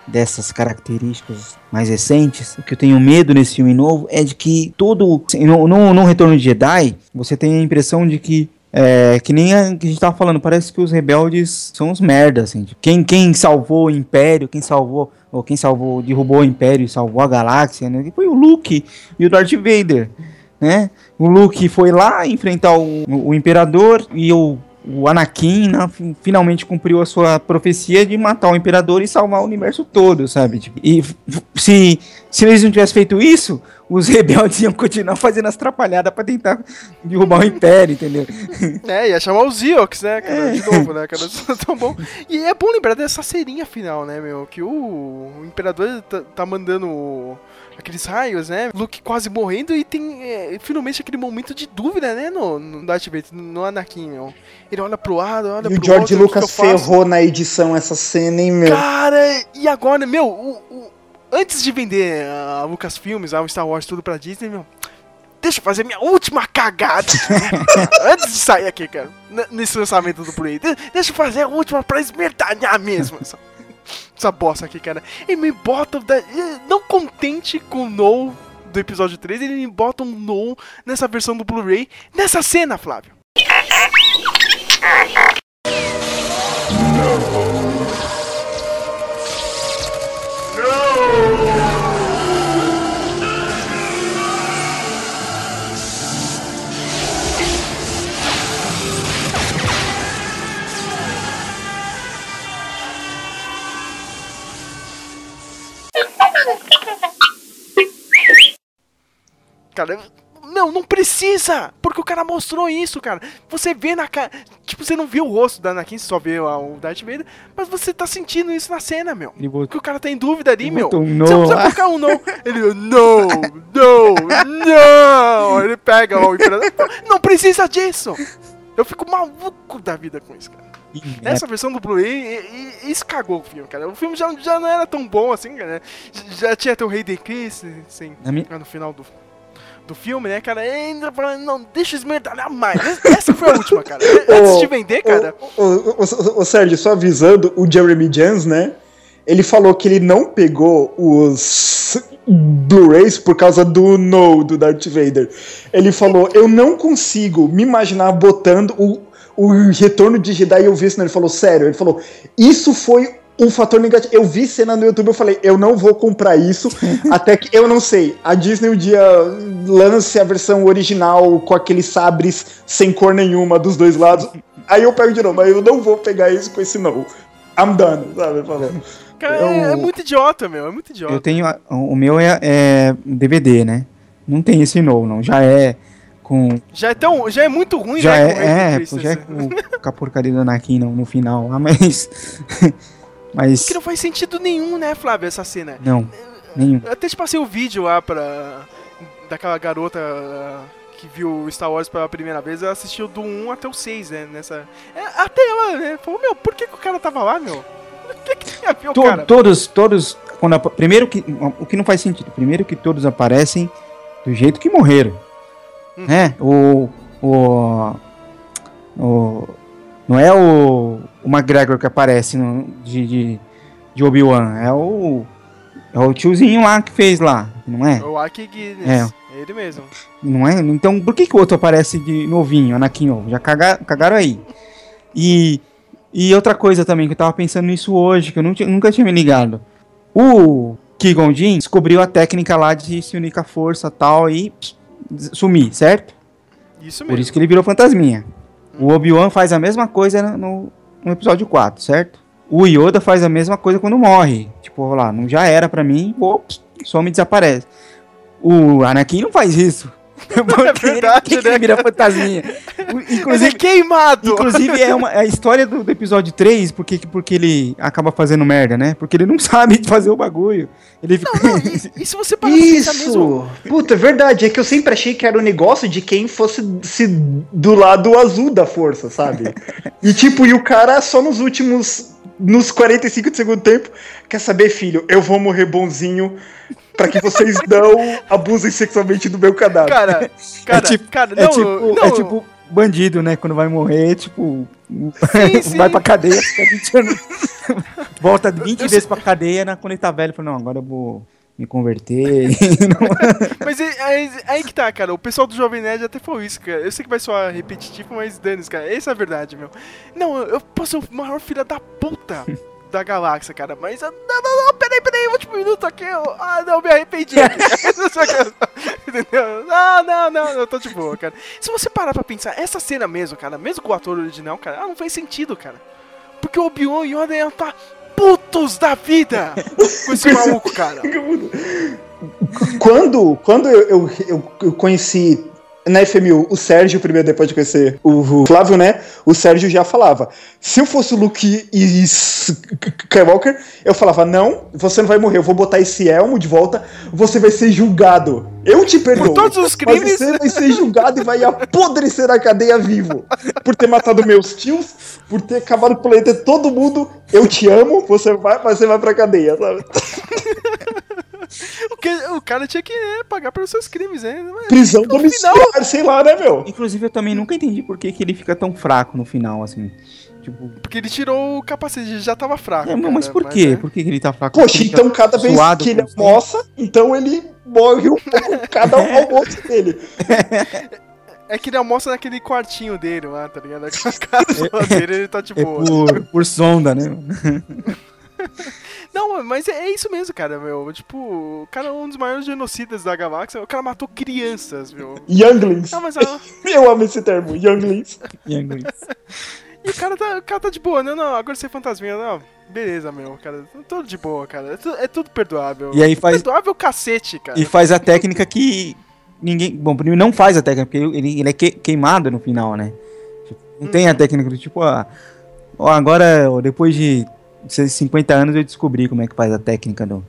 D: dessas características mais recentes, o que eu tenho medo nesse filme novo é de que todo. No, no, no Retorno de Jedi, você tem a impressão de que. É, que nem a que a gente tava falando, parece que os rebeldes são uns merdas, assim. tipo, quem, quem salvou o Império, quem salvou, ou quem salvou, derrubou o Império e salvou a galáxia, né? Foi o Luke e o Darth Vader né? O Luke foi lá enfrentar o, o Imperador e o, o Anakin né, fi- finalmente cumpriu a sua profecia de matar o Imperador e salvar o universo todo, sabe? Tipo, e se, se eles não tivessem feito isso, os (laughs) rebeldes iam continuar fazendo as trapalhadas pra tentar derrubar o Império, entendeu? (laughs)
A: É, ia chamar os Ewoks, né, cara? De novo, né, cara? (laughs) Tão bom. E é bom lembrar dessa serinha final, né, meu? Que o, o Imperador tá, tá mandando aqueles raios, né? Luke quase morrendo e tem é, finalmente aquele momento de dúvida, né? No, no Darth Vader, no Anakin, meu. Ele olha pro lado, olha
C: E o
A: pro
C: George
A: outro, o
C: Lucas ferrou na edição essa cena, hein, meu?
A: Cara, e agora, meu, o- o- antes de vender a Lucasfilmes, a Star Wars, tudo pra Disney, meu, deixa eu fazer minha última cagada. (laughs) antes de sair aqui, cara, nesse lançamento do Play. De- Deixa eu fazer a última pra esmerdalhar mesmo. Essa, bosta aqui, cara. E me bota, da- e não contente com o No do episódio 3, ele me bota um No nessa versão do Blu-ray, nessa cena, Flávio. Cara, não, não precisa! Porque o cara mostrou isso, cara. Você vê na cara. Tipo, você não viu o rosto da Anakin, você só vê o Darth Vader, mas você tá sentindo isso na cena, meu.
D: Ele botou-
A: Que o cara tá em dúvida ali,
D: Ele
A: meu.
D: um
A: Você não precisa
D: lá.
A: colocar um não. Ele, não, não, não. Ele pega o imperador. Não precisa disso! Eu fico maluco da vida com isso, cara. Essa versão do Blu-ray, isso cagou o filme, cara. O filme já, já não era tão bom assim, cara. Já- Já tinha até o Hayden Christensen
D: Na minha-
A: lá no final do, do filme, né, cara? Ainda falando, não, deixa esmerdalhar mais. Essa foi a (laughs) última, cara. Antes de vender, cara.
C: Ô, Sérgio, só avisando, o Jeremy Jans, né? Ele falou que ele não pegou os Blu-rays por causa do No do Darth Vader. Ele falou: Eu não consigo me imaginar botando o, o retorno de Jedi e eu vi isso. Não, ele falou: Sério, ele falou: Isso foi um fator negativo. Eu vi cena no YouTube, eu falei, eu não vou comprar isso, (laughs) até que eu não sei. A Disney um dia lance a versão original com aqueles sabres sem cor nenhuma dos dois lados. Aí eu pego de novo, mas eu não vou pegar isso com esse não. I'm done, sabe? Falou.
A: Cara,
C: Eu-
A: é, é muito idiota, meu. É muito idiota.
D: Eu tenho. a- O meu é, é DVD, né? Não tem esse novo, não. Já é com.
A: Já é, tão, já é muito ruim,
D: Já
A: né?
D: é,
A: com
D: é, pô,
A: Christensen.
D: já é com, com a porcaria do Anakin no, no final. Ah, (laughs) mas. Mas.
A: Que não faz sentido nenhum, né, Flávio, essa cena.
D: Não, nenhum.
A: Eu até te passei o vídeo lá pra. daquela garota que viu Star Wars pela primeira vez, ela assistiu do 1 até o 6, né? Nessa. É, até ela, né? Falou, meu, por que, que o cara tava lá, meu? (laughs) O que, que tem a ver o
D: To-
A: cara?
D: todos, todos. Quando, primeiro que. O que não faz sentido. Primeiro que todos aparecem do jeito que morreram.
A: Hum.
D: Né? O. O. o não é o. O McGregor que aparece no, de, de, de Obi-Wan. É o. É o tiozinho lá que fez lá. Não é?
A: O Aki Guinness.
D: É.
A: Ele mesmo.
D: Não é? Então por que, que o outro aparece de novinho, Anakin novo? Já caga- cagaram aí. E, e outra coisa também, que eu tava pensando nisso hoje, que eu não nunca tinha me ligado. O Qui-Gon Jinn descobriu a técnica lá de se unir com a força tal e pss, sumir, certo?
A: Isso
D: Por
A: mesmo.
D: isso que ele virou fantasminha. O Obi-Wan faz a mesma coisa no- no, episódio 4, certo? O Yoda faz a mesma coisa quando morre. Tipo, lá, não já era pra mim, ops, some e desaparece. O Anakin não faz isso. (laughs) Ele-
A: verdade, né,
D: ele vira fantasminha. O- (laughs)
A: Ele é
D: Inclusive,
A: queimado!
D: inclusive é uma, é a história do, do episódio 3, porque, porque ele acaba fazendo merda, né? Porque ele não (laughs) sabe fazer o bagulho. Ele fica...
A: E se você parar pensar mesmo.
C: Isso! Puta, é verdade. É que eu sempre achei que era o negócio de quem fosse se do lado azul da força, sabe? E tipo, e o cara só nos últimos. Nos 45 de segundo tempo, quer saber, filho, eu vou morrer bonzinho pra que vocês não abusem sexualmente do meu cadáver.
A: Cara, cara,
D: tipo-
A: cara,
D: é,
A: não,
D: tipo,
A: não,
D: é tipo bandido, né? Quando vai morrer, tipo.
A: sim. (laughs)
D: vai pra cadeia, fica 20 anos. Volta 20 vezes pra cadeia, né, quando ele tá velho, fala, não, agora eu vou me converter. (laughs) (laughs)
A: Mas aí, aí- aí que tá, cara. O pessoal do Jovem Nerd até falou isso, cara. Eu sei que vai soar repetitivo, mas dane cara. Essa é a verdade, meu. Não, eu eu posso ser o maior filho da puta da galáxia, cara. Mas. eu- Não, não, não, peraí, peraí, último minuto aqui. eu- ah, não, me arrependi aqui. (laughs) Não Entendeu? Não, não, não, eu tô de boa, cara. Se você parar pra pensar, essa cena mesmo, cara, mesmo com o ator original, cara, ah, não faz sentido, cara. Porque o Obi-Wan e o Yoda iam tá putos da vida com esse maluco, cara. (laughs)
C: Quando, quando eu, eu, eu, eu conheci na FMU o Sérgio primeiro, depois de conhecer o, Flávio, né? O Sérgio já falava: se eu fosse o Luke e Skywalker, eu falava: não, você não vai morrer, eu vou botar esse elmo de volta, você vai ser julgado. Eu te perdoo.
A: todos os crimes.
C: Mas você vai ser julgado e vai apodrecer na cadeia vivo. Por ter matado meus tios, por ter acabado com o planeta de todo mundo. Eu te amo, você vai, mas você vai pra cadeia, sabe? (laughs)
A: O, que, o cara tinha que né, pagar pelos seus crimes, né? Mas
C: Prisão domiciliar, sei lá, né, meu?
D: Inclusive, eu também nunca entendi por que, que ele fica tão fraco no final, assim. Tipo,
A: Porque ele tirou o capacete, ele já tava fraco.
D: é,
A: cara,
D: mas por quê?
A: é-
D: Por que, que ele tá fraco?
C: Poxa, então
D: tá
C: cada vez que ele almoça, então ele morre um pouco (laughs) cada almoço dele.
A: É que ele almoça naquele quartinho dele lá, tá ligado? Naquela casa (laughs) dele, ele tá de
D: É
A: boa.
D: por, por sonda, né? (laughs) (laughs)
A: Não, mas é, isso mesmo, cara, meu. Tipo, o cara é um dos maiores genocidas da galáxia. O cara matou crianças, meu.
C: Younglings.
A: Não, mas a- (laughs)
C: Eu amo esse termo, Younglings.
A: E o cara, tá, o cara tá de boa, não, não, agora você é fantasminha, não. Beleza, meu, cara. Tudo de boa, cara. É, tu- é tudo perdoável.
D: E aí faz-
A: Perdoável cacete, cara.
D: E faz a técnica que ninguém. Bom, primeiro não faz a técnica, porque ele, ele é que- queimado no final, né? Não tem a técnica do tipo, ah, ó, agora, depois de 50 anos, eu descobri como é que faz a técnica do.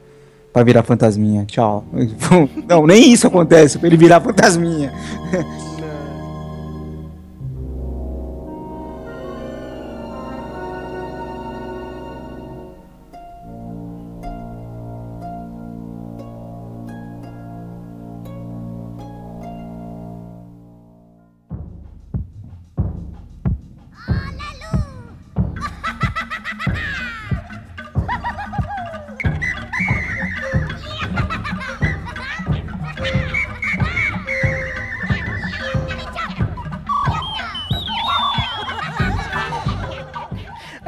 D: Pra virar fantasminha. Tchau. (laughs) Não, nem isso acontece, pra ele virar fantasminha. (laughs)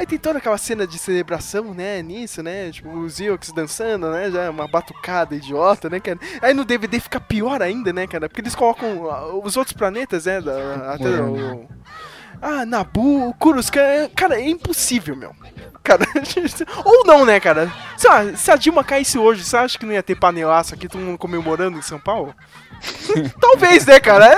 A: Aí tem toda aquela cena de celebração, né, nisso, né? Tipo, os Ewoks dançando, né? Já é uma batucada idiota, né, cara? Aí no DVD fica pior ainda, né, cara? Porque eles colocam ah, os outros planetas, né? Da, até o... Ah, Nabu, Kuruskan, cara, é impossível, meu. Cara, (laughs) ou não, né, cara? Se a, se a Dilma caísse hoje, você acha que não ia ter panelaço aqui, todo mundo comemorando em São Paulo? (laughs) Talvez, né, cara? É,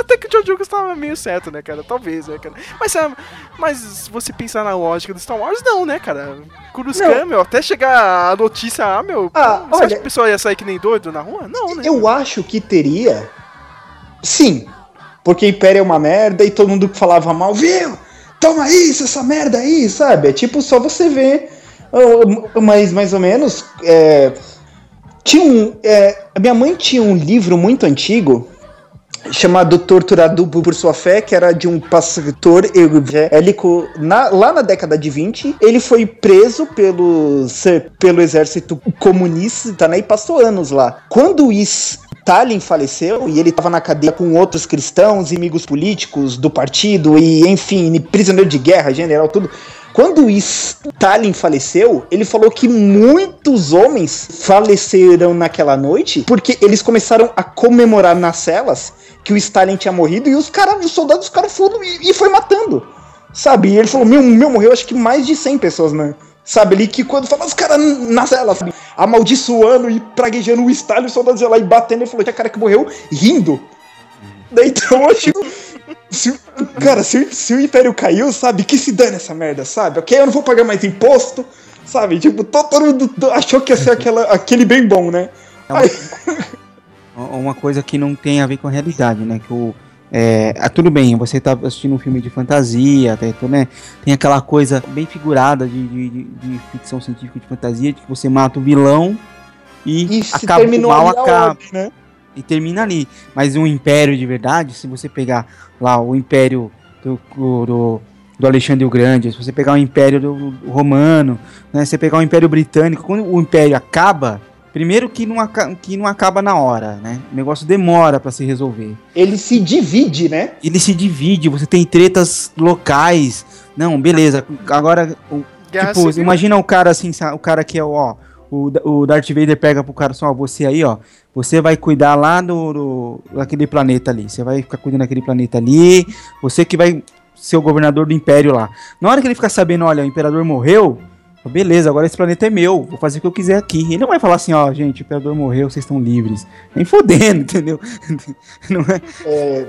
A: até que o George Lucas tava meio certo, né, cara? Talvez, né, cara? Mas, é, mas se você pensar na lógica do Star Wars, não, né, cara? Kuruskan, meu, até chegar a notícia, ah, meu,
C: Ah,
A: você
C: olha-
A: acha que o pessoal ia sair que nem doido na rua? Não, né?
C: Eu acho que teria. Sim. Porque Império é uma merda e todo mundo que falava mal, viu? Toma isso, essa merda aí, sabe? É tipo só você ver. Mas mais ou menos. é, tinha um. é, minha mãe tinha um livro muito antigo chamado Torturado por Sua Fé, que era de um pastor evangélico na- lá na década de 20. Ele foi preso pelo, pelo exército comunista né, e passou anos lá. Quando o Stalin faleceu e ele estava na cadeia com outros cristãos, inimigos políticos do partido e, enfim, prisioneiro de guerra, general, tudo. Quando Stalin faleceu, ele falou que muitos homens faleceram naquela noite porque eles começaram a comemorar nas celas que o Stalin tinha morrido e os caras, os soldados ficaram fundo e, e foi matando. Sabe? E ele falou: meu, meu, morreu acho que mais de 100 pessoas, né? Sabe? Ali que quando fala os caras na cela, sabe? amaldiçoando e praguejando o Stalin, os soldados iam lá e batendo, ele falou: tinha cara que morreu rindo. Daí então (laughs) eu acho. Se, cara, se, o- se o Império caiu, sabe? Que se dane essa merda, sabe? Ok, eu não vou pagar mais imposto, sabe? Tipo, to- todo mundo achou que ia ser aquela, aquele bem bom, né? Aí- (laughs)
D: uma coisa que não tem a ver com a realidade, né? Que o é, ah, tudo bem, você tá assistindo um filme de fantasia, tem, né? Tem aquela coisa bem figurada de, de, de- ficção científica de fantasia, de que você mata o vilão e,
C: E
D: acaba, o mal acaba.
C: ordem, né?
D: E termina ali. Mas um império de verdade, se você pegar lá o império do, do, do Alexandre o Grande, se você pegar o império do, do romano, né? Se você pegar o império britânico, quando o império acaba, primeiro que não, aca- que não acaba na hora, né? O negócio demora pra se resolver.
C: Ele se divide, né?
D: Ele se divide, você tem tretas locais. Não, beleza. Agora, o- tipo, imagina o cara assim, o cara que é o, ó, o, o Darth Vader pega pro cara assim, ó, você aí, ó, você vai cuidar lá do daquele planeta ali. Você vai ficar cuidando daquele planeta ali. Você que vai ser o governador do império lá. Na hora que ele ficar sabendo, olha, o imperador morreu, beleza, agora esse planeta é meu, vou fazer o que eu quiser aqui. Ele não vai falar assim, ó, gente, o imperador morreu, vocês estão livres. Nem fodendo, (laughs) entendeu? (laughs) Não é?
C: É,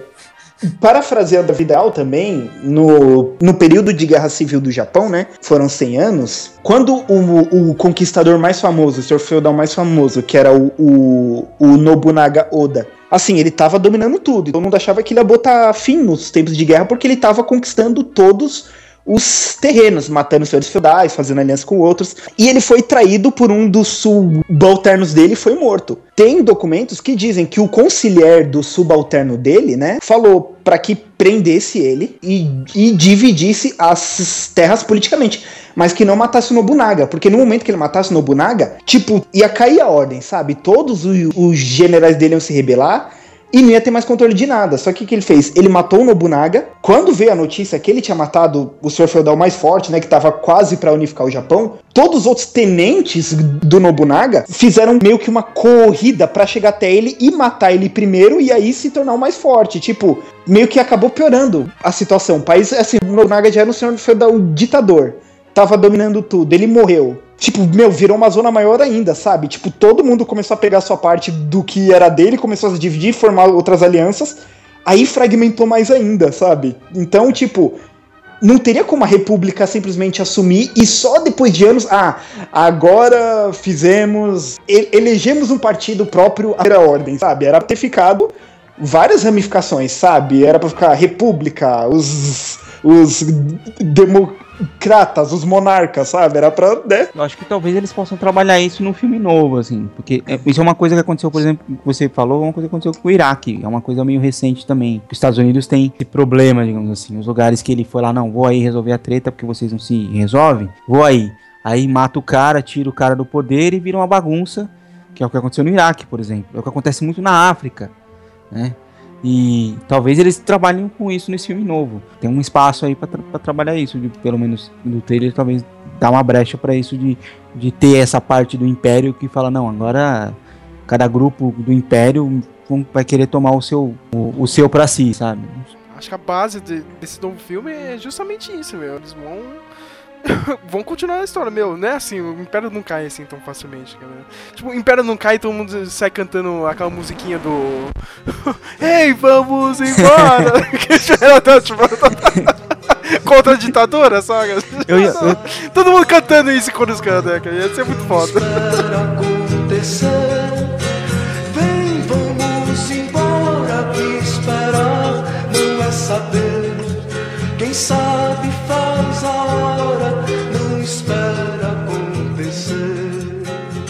C: parafraseando a vida real também, no, no período de guerra civil do Japão, né? Foram 100 anos. Quando o, o conquistador mais famoso, o senhor feudal mais famoso, que era o, o, o Nobunaga Oda, assim, ele tava dominando tudo. Todo mundo achava que ele ia botar fim nos tempos de guerra porque ele tava conquistando todos os terrenos, matando os senhores feudais, fazendo aliança com outros. E ele foi traído por um dos subalternos dele e foi morto. Tem documentos que dizem que o conciliar do subalterno dele, né, falou para que prendesse ele e, e dividisse as terras politicamente, mas que não matasse o Nobunaga, porque no momento que ele matasse o Nobunaga, tipo, ia cair a ordem, sabe? Todos os, os generais dele iam se rebelar e não ia ter mais controle de nada. Só que o que ele fez? Ele matou o Nobunaga. Quando veio a notícia que ele tinha matado o senhor feudal mais forte, né, que tava quase para unificar o Japão, todos os outros tenentes do Nobunaga fizeram meio que uma corrida para chegar até ele e matar ele primeiro e aí se tornar o mais forte. Tipo, meio que acabou piorando a situação. O país, assim, o Nobunaga já era um senhor feudal ditador. Tava dominando tudo, ele morreu. Tipo, meu, virou uma zona maior ainda, sabe? Tipo, todo mundo começou a pegar sua parte do que era dele, começou a se dividir, formar outras alianças. Aí fragmentou mais ainda, sabe? Então, tipo, não teria como a República simplesmente assumir e só depois de anos, ah, agora fizemos, elegemos um partido próprio à ordem, sabe? Era pra ter ficado várias ramificações, sabe? Era pra ficar República, os, os democratas, os monarcas, sabe? Era pra, né?
D: Eu acho que talvez eles possam trabalhar isso num filme novo, assim. Porque é- isso é uma coisa que aconteceu, por exemplo, que você falou, é uma coisa que aconteceu com o Iraque. É uma coisa meio recente também. Os Estados Unidos têm esse problema, digamos assim. Os lugares que ele foi lá, não, vou aí resolver a treta porque vocês não se resolvem. Vou aí. Aí mata o cara, tira o cara do poder e vira uma bagunça. Que é o que aconteceu no Iraque, por exemplo. É o que acontece muito na África, né? E talvez eles trabalhem com isso nesse filme novo. Tem um espaço aí pra, tra trabalhar isso, de, pelo menos no trailer, talvez dá uma brecha para isso de, de ter essa parte do Império que fala, não, agora cada grupo do Império vai querer tomar o seu, o, o seu para si, sabe?
A: Acho que a base de, desse novo filme é justamente isso, meu. Eles vão (laughs) vão continuar a história, meu, né? Assim, o Império não cai assim tão facilmente, cara. Tipo, o Império não cai e todo mundo sai cantando aquela musiquinha do. (laughs) Ei, vamos embora! (laughs) Contra a ditadura, sabe? Eu, eu... Todo mundo cantando isso quando os caras, né, cara? Ia ser muito foda. Vem, vamos embora, que esperar não é saber. Quem sabe faz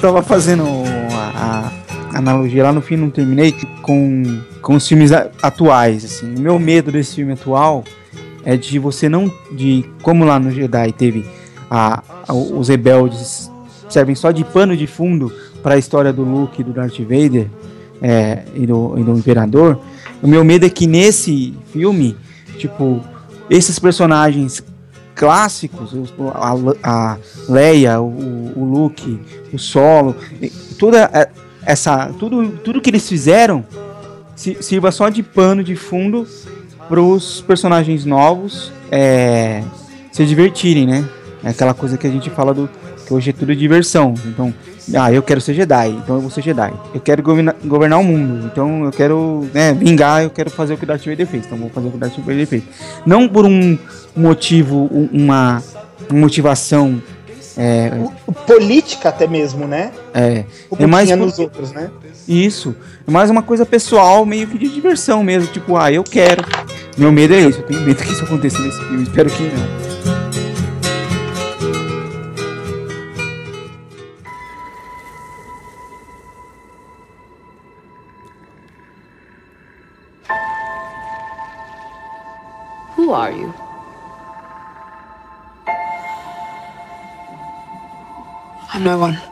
D: Tava fazendo a, a analogia lá no fim, não terminei, com, com os filmes atuais, assim. O meu medo desse filme atual é de você não. de Como lá no Jedi teve a, a os rebeldes servem só de pano de fundo para a história do Luke do Darth Vader é, e, do, e do Imperador. O meu medo é que nesse filme, tipo, esses personagens clássicos, a, Leia, o, o Luke, o Solo, toda essa, tudo, tudo que eles fizeram sirva só de pano de fundo para os personagens novos é, se divertirem, né? É aquela coisa que a gente fala do que hoje é tudo diversão. Então, ah, eu quero ser Jedi, então eu vou ser Jedi. Eu quero governar, o mundo, então eu quero né, vingar, eu quero fazer o que Darth Vader fez, então vou fazer o que Darth Vader fez. Não por um motivo, uma motivação é,
C: política até mesmo, né?
D: É.
C: Como
D: é mais
C: nos outros, né?
D: Isso. É mais uma coisa pessoal, meio que de diversão mesmo. Tipo, ah, eu quero. Meu medo é isso. Eu tenho medo que isso aconteça nesse filme. Espero que não.
L: Who are you? No one.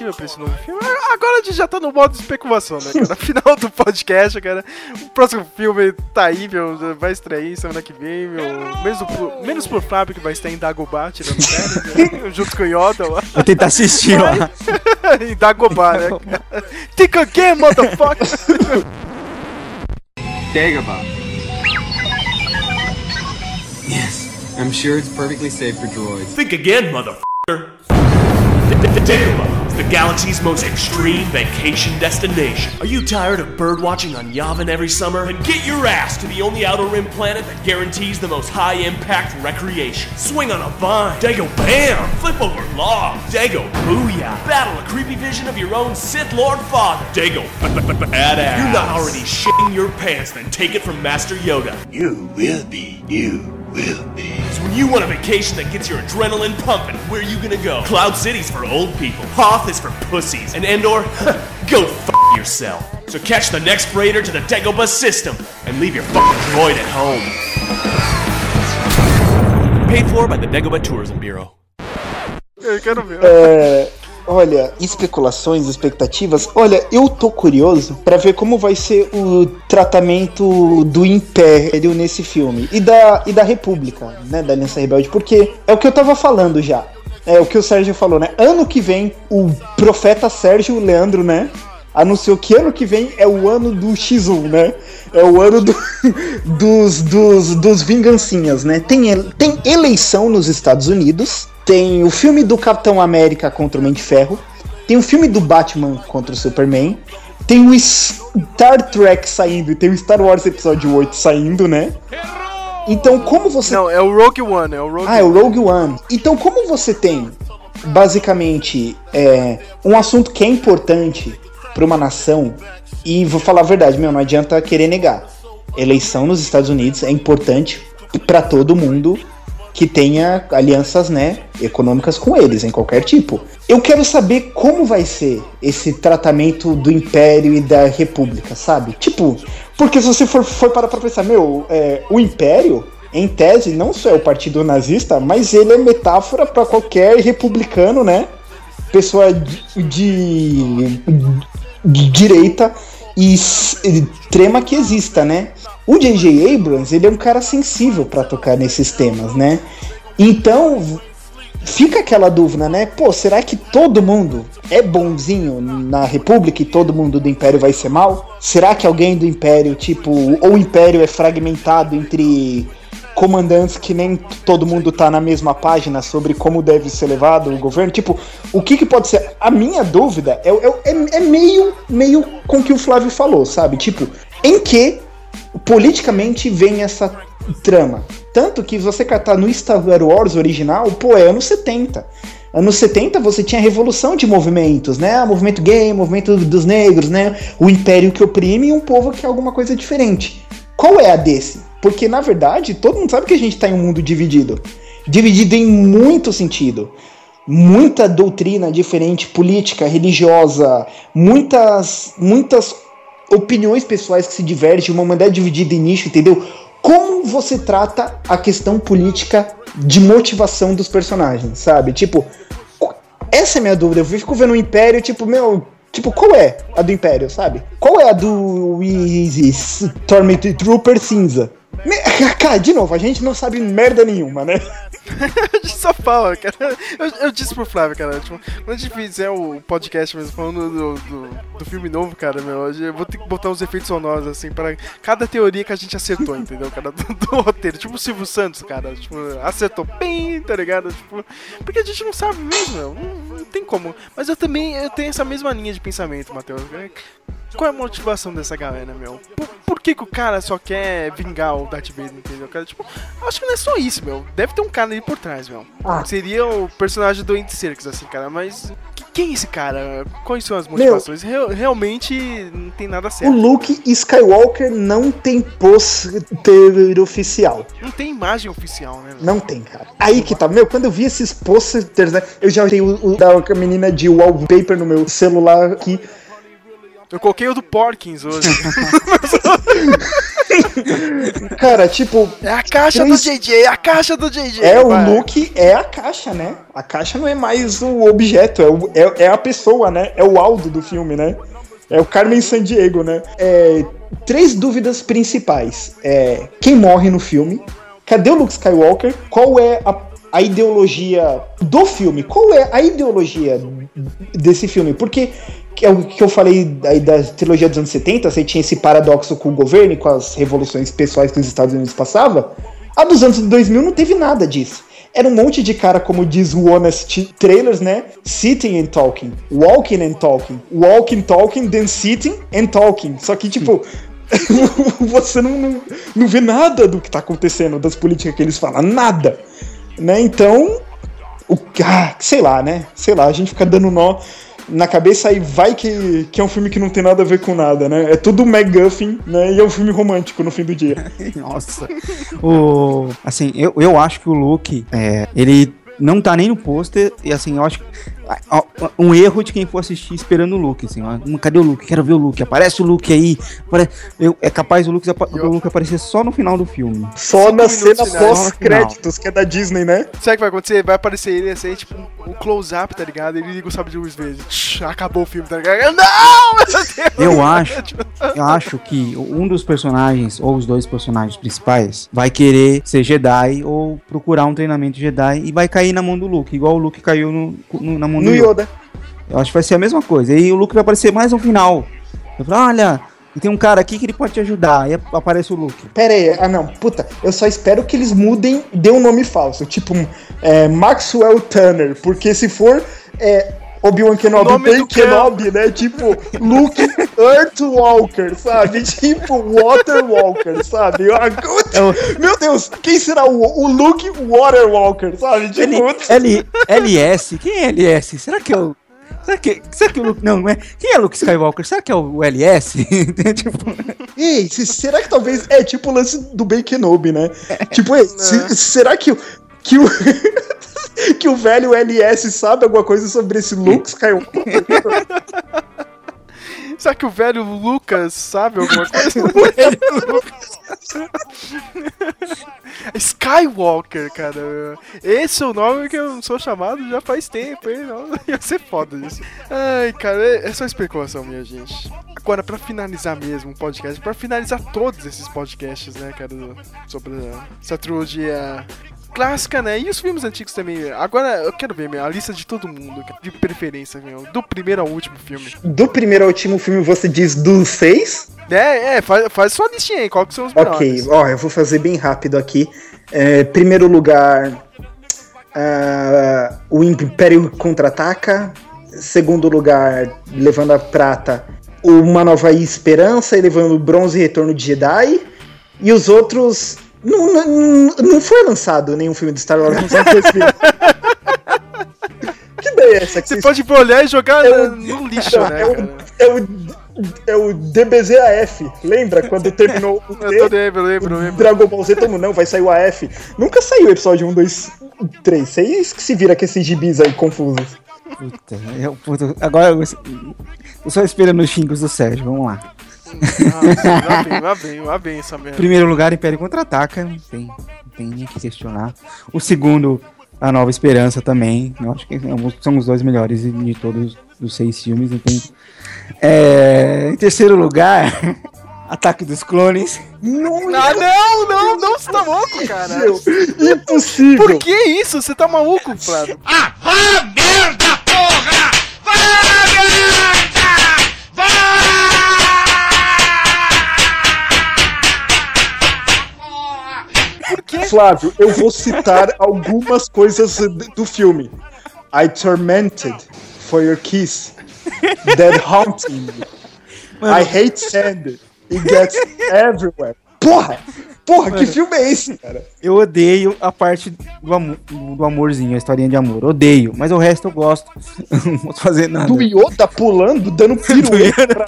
A: Expectativa pra esse novo filme? Agora a gente já tá no modo de especulação, né, cara? (laughs) Final do podcast, cara. O próximo filme tá aí, meu. Vai estrear semana que vem, meu. Menos por, menos por Fábio, que vai estar em Dagobah, tirando férias, né? (laughs) junto com o Yoda lá.
D: Vou tentar assistir lá. (laughs)
A: em Dagobah, né, cara? Think again, motherfucker!
M: Dagobah. I'm sure it's perfectly safe for droids.
N: Think again, motherfucker. Dagobah is the galaxy's most extreme vacation destination. Are you tired of birdwatching on Yavin every summer? Then get your ass to the only outer rim planet that guarantees the most high-impact recreation. Swing on a vine. Dago Bam! Flip over logs. Dago Booyah! Battle a creepy vision of your own Sith Lord father. Dago Badass. You're not already shitting your pants, then take it from Master Yoda.
H: You will be. You will be.
N: So when you want a vacation that gets your adrenaline pumping, where are you gonna go? Cloud City's for old people. Hoth is for pussies. And Endor, (laughs) go f yourself. So catch the next freighter to the Dagobah system and leave your fucking droid at home. Paid for by the Dagobah Tourism Bureau.
A: Eh, Eu quero ver.
C: Eh, é, olha, especulações, expectativas. Olha, eu tô curioso pra ver como vai ser o tratamento do Império nesse filme e da, e da República, né, da Aliança Rebelde, porque é o que eu tava falando já. É o que o Sérgio falou, né? Ano que vem, o profeta Sérgio Leandro, né? Anunciou que ano que vem é o ano do X1, né? É o ano do- dos, dos, dos vingancinhas, né? Tem, tem eleição nos Estados Unidos, tem o filme do Capitão América contra o Homem de Ferro, tem o filme do Batman contra o Superman, tem o Star Trek saindo e tem o Star Wars Episódio 8 saindo, né? Então, como você.
A: Não, é o Rogue One, é o Rogue
C: Ah, é o Rogue One. Então, como você tem, basicamente, é, um assunto que é importante para uma nação, e vou falar a verdade, meu, não adianta querer negar. Eleição nos Estados Unidos é importante para todo mundo que tenha alianças, né, econômicas com eles, em qualquer tipo. Eu quero saber como vai ser esse tratamento do Império e da República, sabe? Tipo, porque se você for, for parar pra pensar, meu, é, o Império, em tese, não só é o partido nazista, mas ele é metáfora para qualquer republicano, né? Pessoa de- de direita e extrema que exista, né? O J.J. Abrams, ele é um cara sensível para tocar nesses temas, né? Então, fica aquela dúvida, né? Pô, será que todo mundo é bonzinho na República e todo mundo do Império vai ser mal? Será que alguém do Império, tipo, ou o Império é fragmentado entre comandantes que nem todo mundo tá na mesma página sobre como deve ser levado o governo? Tipo, o que que pode ser? A minha dúvida é, é, é- é meio, meio com o que o Flávio falou, sabe? Tipo, em que politicamente vem essa trama. Tanto que você catar no Star Wars original, pô, é anos 70. Anos 70 você tinha revolução de movimentos, né? Movimento gay, movimento dos negros, né? O império que oprime e um povo que é alguma coisa diferente. Qual é a desse? Porque na verdade, todo mundo sabe que a gente tá em um mundo dividido. Dividido em muito sentido. Muita doutrina diferente, política, religiosa, muitas muitas opiniões pessoais que se divergem, uma humanidade dividida em nicho, entendeu? Como você trata a questão política de motivação dos personagens, sabe? Tipo, essa é a minha dúvida. Eu fico vendo o Império, tipo, meu. Tipo, qual é a do Império, sabe? Qual é a do Easy Stormtrooper cinza? (laughs) Cara, de novo, a gente não sabe merda nenhuma, né? (laughs)
A: a gente só fala, cara. Eu, eu disse pro Flávio, cara, tipo, quando a gente fizer o podcast mesmo falando do, do, do filme novo, cara, meu, eu vou ter que botar uns efeitos sonoros, assim, para cada teoria que a gente acertou, entendeu, cara, do, (laughs) do roteiro. Tipo o Silvio Santos, cara, tipo, acertou bem, tá ligado? Tipo, porque a gente não sabe mesmo, não, não tem como. Mas eu também eu tenho essa mesma linha de pensamento, Matheus. Qual é a motivação dessa galera, meu? Por, por que, que o cara só quer vingar o Darth Vader, entendeu? Cara, tipo, acho que não é só isso, meu. Deve ter um cara ali por trás, meu.
C: Ah.
A: Seria o personagem do Andy Serkis, assim, cara. Mas que- quem é esse cara? Quais são as motivações? Real- realmente não tem nada
C: O
A: certo.
C: Luke Skywalker não tem pôster oficial.
A: Não tem imagem oficial, né? meu?
C: Não tem, cara. Aí que tá, meu, quando eu vi esses posters, né, eu já tenho o, o da menina de wallpaper no meu celular aqui.
A: Eu coloquei o do Porkins hoje. (laughs)
C: Cara, tipo.
A: É a caixa do JJ, é a caixa do JJ.
C: É, o. Luke é a caixa, né? A caixa não é mais o objeto, é, o- é, é a pessoa, né? É o Aldo do filme, né? É o Carmen Sandiego, né? É, três dúvidas principais. É, quem morre no filme? Cadê o Luke Skywalker? Qual é a, a ideologia do filme? Qual é a ideologia desse filme? Porque que é o que eu falei da trilogia dos anos 70, você tinha esse paradoxo com o governo e com as revoluções pessoais que os Estados Unidos passavam. A dos anos 2000 não teve nada disso. Era um monte de cara, como diz o Honest Trailers, né? Sitting and talking, walking and talking, walking, talking, then sitting and talking. Só que, tipo, (laughs) você não, não, não vê nada do que tá acontecendo, das políticas que eles falam, nada. Né? Então, o, ah, sei lá, né? Sei lá, a gente fica dando nó na cabeça e vai que, que é um filme que não tem nada a ver com nada, né? É tudo MacGuffin, né? E é um filme romântico no fim do dia. (laughs)
D: Nossa. o, assim, eu, eu acho que o Luke, é, ele não tá nem no pôster, e assim, eu acho um erro de quem for assistir esperando o Luke, assim, ó, cadê o Luke? Quero ver o Luke, aparece o Luke aí, eu, é capaz o Luke, o Luke aparecer só no final do filme.
C: Só na cena pós-créditos, que é da Disney, né?
A: Sabe o que vai acontecer? Vai aparecer ele assim, tipo, um close-up, tá ligado? Ele liga o sabre de luz vezes. Acabou o filme, tá ligado? Não! (laughs)
D: Eu acho, eu acho que um dos personagens, ou os dois personagens principais, vai querer ser Jedi ou procurar um treinamento Jedi e vai cair na mão do Luke, igual o Luke caiu no, no na mão
C: no Yoda.
D: Eu acho que vai ser a mesma coisa. E o Luke vai aparecer mais no final. Eu falo, olha, e tem um cara aqui que ele pode te ajudar. Aí aparece o Luke.
C: Pera aí, ah não, puta, eu só espero que eles mudem, dê um nome falso. Tipo, é, Maxwell Turner. Porque se for é, Obi-Wan Kenobi, Ben Kenobi, né? Tipo, Luke Earthwalker, sabe? (laughs) Tipo, Waterwalker, sabe? É meu Deus, quem será o, o Luke Waterwalker, sabe?
D: Tipo... L, L, LS? Quem é LS? Será que é o. Será que, será que o Luke. Não, não é. Quem é Luke Skywalker? Será que é o LS? (laughs)
C: tipo... Ei, será que talvez. É tipo o lance do Ben Kenobi, né? É, tipo, ei, se, será que, que o. (laughs) (laughs) que o velho LS sabe alguma coisa sobre esse Luke Skywalker? (laughs)
A: Será que o velho Lucas sabe alguma coisa? (laughs) Skywalker, cara. Esse é o nome que eu sou chamado já faz tempo, hein? Ia ser foda isso. Ai, cara, é, é só especulação, minha gente. Agora, pra finalizar mesmo o podcast, pra finalizar todos esses podcasts, né, cara, sobre essa trilogia clássica, né? E os filmes antigos também. Agora eu quero ver, meu, a lista de todo mundo, de preferência, meu. Do primeiro ao último filme.
C: Do primeiro ao último filme você diz dos seis?
A: É, é, faz, faz sua listinha aí, qual que são os
C: melhores. Ok, ó, eu vou fazer bem rápido aqui. É, primeiro lugar, uh, o Império Contra-Ataca. Segundo lugar, levando a prata, Uma Nova Esperança e levando o bronze Retorno de Jedi. E os outros não, não, não foi lançado nenhum filme de Star Wars nos anos 2000. que ideia é essa?
A: Você pode olhar e jogar é o, no lixo, não, (laughs) né?
C: É o, é o, é o DBZAF. Lembra quando terminou o
A: T? Eu lembro, lembro, lembro.
C: Dragon Ball Z, todo não, vai sair o AF. Nunca saiu o episódio 1, 2, 3. Vocês que se vira com esses gibis aí confusos.
D: Puta, eu, puta, agora eu, eu só esperando os xingos do Sérgio, vamos lá.
A: Nossa, vai bem, vai bem, vai bem essa merda.
D: Primeiro lugar, Império Contra-Ataca, não tem, não tem nem que questionar. O segundo, A Nova Esperança também, eu acho que são os dois melhores de todos os seis filmes, então... É, em terceiro lugar... (laughs) Ataque dos Clones.
A: Não, ah, não, não, não, você tá louco, cara.
C: Impossível.
A: Por que isso? Você tá maluco, Flávio?
K: Ah, ah merda, porra! Vai, merda!
C: Flávio, eu vou citar algumas coisas do filme. I tormented for your kiss. Dead haunting. I hate sand. It gets everywhere. Porra! Porra, Mano, que filme é esse, cara?
D: Eu odeio a parte do, amor, do amorzinho, a historinha de amor. Odeio, mas o resto eu gosto. (laughs) não posso fazer nada.
C: Do Yoda pulando, dando (laughs) pra,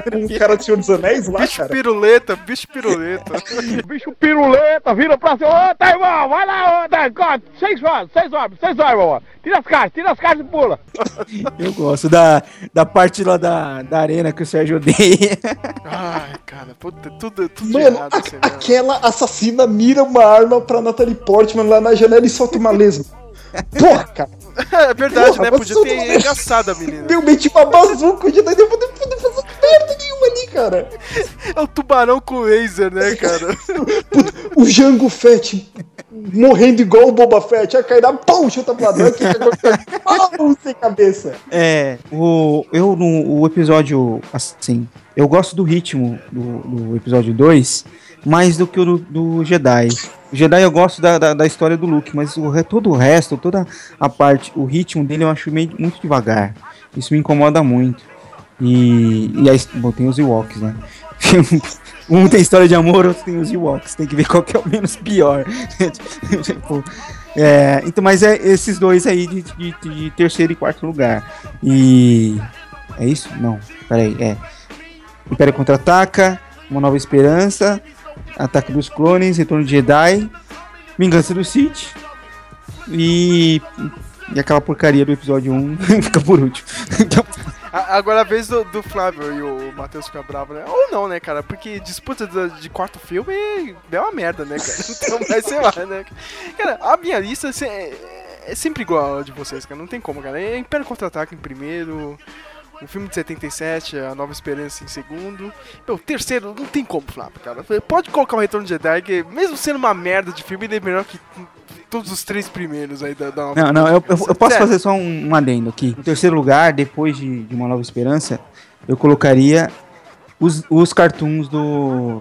C: pra, com o cara do Senhor dos Anéis lá,
A: bicho
C: cara.
A: piruleta, bicho piruleta. (laughs)
B: bicho piruleta, vira pra cima. Ô, tá, irmão, vai lá, ô, tá, seis horas, seis horas, seis horas, irmão. Tira as caixas, tira as caixas e pula.
D: Eu gosto da, da parte lá da, da arena que o Sérgio odeia.
A: Ai, cara, puta, tudo, tudo
C: Mano, errado, a, assim, assassina mira uma arma pra Natalie Portman lá na janela e solta uma lesma. Porra, cara.
A: É verdade, Porra, né? Podia ter engraçado a menina.
C: Deu meti uma bazuca, de daí eu poder fazer merda nenhuma ali, cara.
A: É o tubarão com laser, né, cara?
C: o Jango Fett morrendo igual o Boba Fett. Aí cai na pão, chuta pra dentro, pão, sem cabeça.
D: É, o, eu no o episódio, assim, eu gosto do ritmo do, do episódio 2 mais do que o do, do Jedi. Jedi eu gosto da, da, da história do Luke, mas o, todo o resto, toda a parte, o ritmo dele eu acho meio, muito devagar. Isso me incomoda muito. E, e aí, bom, tem os Ewoks, né? (laughs) Um tem história de amor, outro tem os Ewoks. Tem que ver qual que é o menos pior. (laughs) tipo, é, então, mas é esses dois aí de, de, de terceiro e quarto lugar. E. É isso? Não, peraí, é. Império Contra-Ataca, Uma Nova Esperança, Ataque dos Clones, Retorno de Jedi, Vingança do Sith e. E aquela porcaria do episódio 1 (laughs) fica por último.
A: Agora a vez do, do Flávio e o Matheus ficar bravo, né? Ou não, né, cara? Porque disputa de, quarto filme é uma merda, né, cara? (laughs) Então, mas sei lá, né? Cara, a minha lista é, é sempre igual a de vocês, cara. Não tem como, cara. É Império Contra-Ataque em primeiro. O filme de 77, A Nova Esperança em segundo. Meu, terceiro, não tem como, Flávio, cara. Pode colocar o Retorno de Jedi, que mesmo sendo uma merda de filme, ele é melhor que todos os três primeiros aí da, da Nova
D: Não, não, eu, eu- eu posso fazer só um, um adendo aqui. Em terceiro lugar, depois de, de Uma Nova Esperança, eu colocaria os, os cartoons do.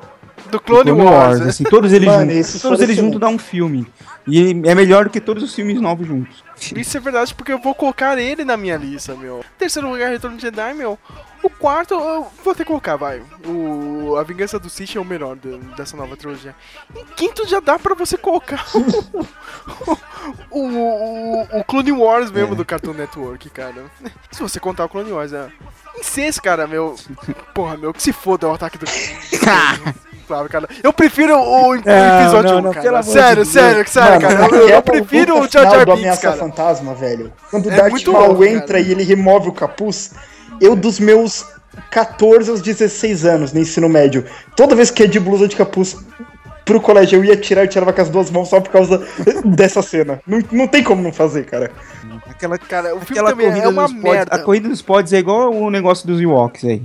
A: Do Clone Wars, né?
D: assim, todos eles
C: Mano,
D: juntos. Todos eles juntos dá um filme. E é melhor do que todos os filmes novos juntos.
A: Isso é verdade, porque eu vou colocar ele na minha lista, meu. Terceiro lugar, Retorno de Jedi, meu. O quarto, eu vou ter que colocar, vai. O A Vingança do Sith é o melhor de- dessa nova trilogia. Em quinto, já dá pra você colocar o, o, o, o Clone Wars mesmo do Cartoon Network, cara. Se você contar o Clone Wars, é. Em sexto, cara, meu. Porra, meu, que se foda o ataque do. (laughs) Flávio, cara. Eu prefiro o, (laughs) o episódio
C: não,
A: 1,
C: não,
A: cara. sério,
C: de
A: sério,
C: Deus.
A: sério,
C: Mano,
A: cara. Eu, eu prefiro o Jar Jar Binks,
C: Ameaça
A: cara.
C: Fantasma, velho. Quando o
A: É
C: Darth Maul
A: louco,
C: entra
A: cara.
C: e ele remove o capuz, eu dos meus 14 aos 16 anos no ensino médio, toda vez que ia de blusa de capuz pro colégio eu ia tirar, eu tirava com as duas mãos só por causa (laughs) dessa cena. Não, não tem como não fazer, cara.
D: Aquela,
A: cara, o filme
D: aquela
A: também
D: corrida
A: é uma
D: dos pods,
A: merda.
D: A corrida dos pods é igual o negócio dos Ewoks aí.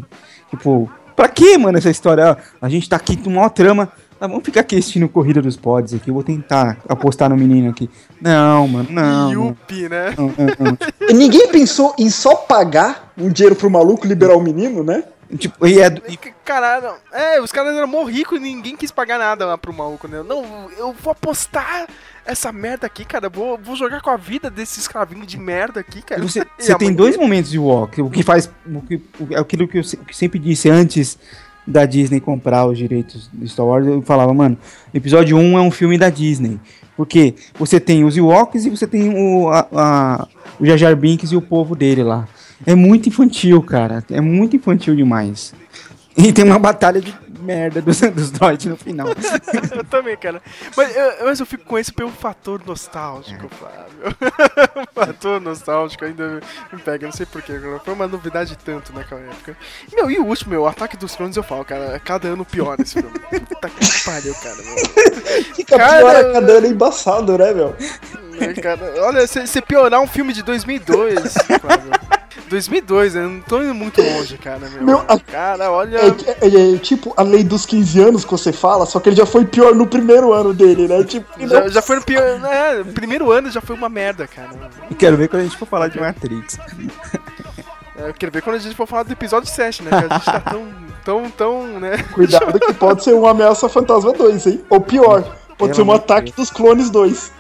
D: Tipo, pra que, mano, essa história? A gente tá aqui com maior trama. Ah, vamos ficar aqui assistindo corrida dos pods aqui. Eu vou tentar apostar no menino aqui. Não, mano, não. mano.
A: Yupi, né?
D: Não, não, não.
C: E Ninguém pensou em só pagar um dinheiro pro maluco liberar o menino, né?
D: Tipo, e é, e
A: Caralho, é, os caras eram mó ricos e ninguém quis pagar nada lá pro maluco, né? Não, eu vou apostar essa merda aqui, cara. Vou, vou jogar com a vida desse escravinho de merda aqui, cara.
D: Você, (laughs) você tem dois
A: dele?
D: momentos de walk. O que faz. O que, o, aquilo que eu, que sempre disse antes da Disney comprar os direitos do Star Wars, eu falava, mano, episódio 1 é um filme da Disney. Porque você tem os Ewoks e você tem o, a, a- o Jar Jar Binks e o povo dele lá. É muito infantil, cara. É muito infantil demais. E tem uma batalha de merda dos, (laughs) dos droids no final. (laughs)
A: eu também, cara. Mas eu, mas eu fico com esse pelo fator nostálgico,
D: É.
A: Flávio. (laughs) o fator nostálgico ainda me pega, não sei porquê. Foi uma novidade tanto naquela época. Meu, e o último, meu, o Ataque dos Clones, eu falo, cara, cada ano pior esse filme. Puta que pariu, cara. Meu.
C: Fica
A: Cara,
C: pior a cada ano é embaçado, né, meu?
A: Né, cara, olha, se, se piorar um filme de 2002, Flávio. 2002, né? Não tô indo muito longe, cara, meu.
C: Meu, a-
A: Cara, olha.
C: É, é- é tipo a lei dos 15 anos que você fala, só que ele já foi pior no primeiro ano dele, né? Tipo, (laughs)
A: Já, já foi no pior. né, primeiro ano já foi uma merda, cara.
D: Eu quero ver quando a gente for falar de Matrix.
A: É, Eu quero ver quando a gente for falar do episódio 7, né? Que a gente tá tão, tão, tão, né? (laughs)
C: Cuidado que pode ser uma ameaça fantasma 2, hein? Ou pior, pode
A: Pelo
C: ser um ataque dos clones 2.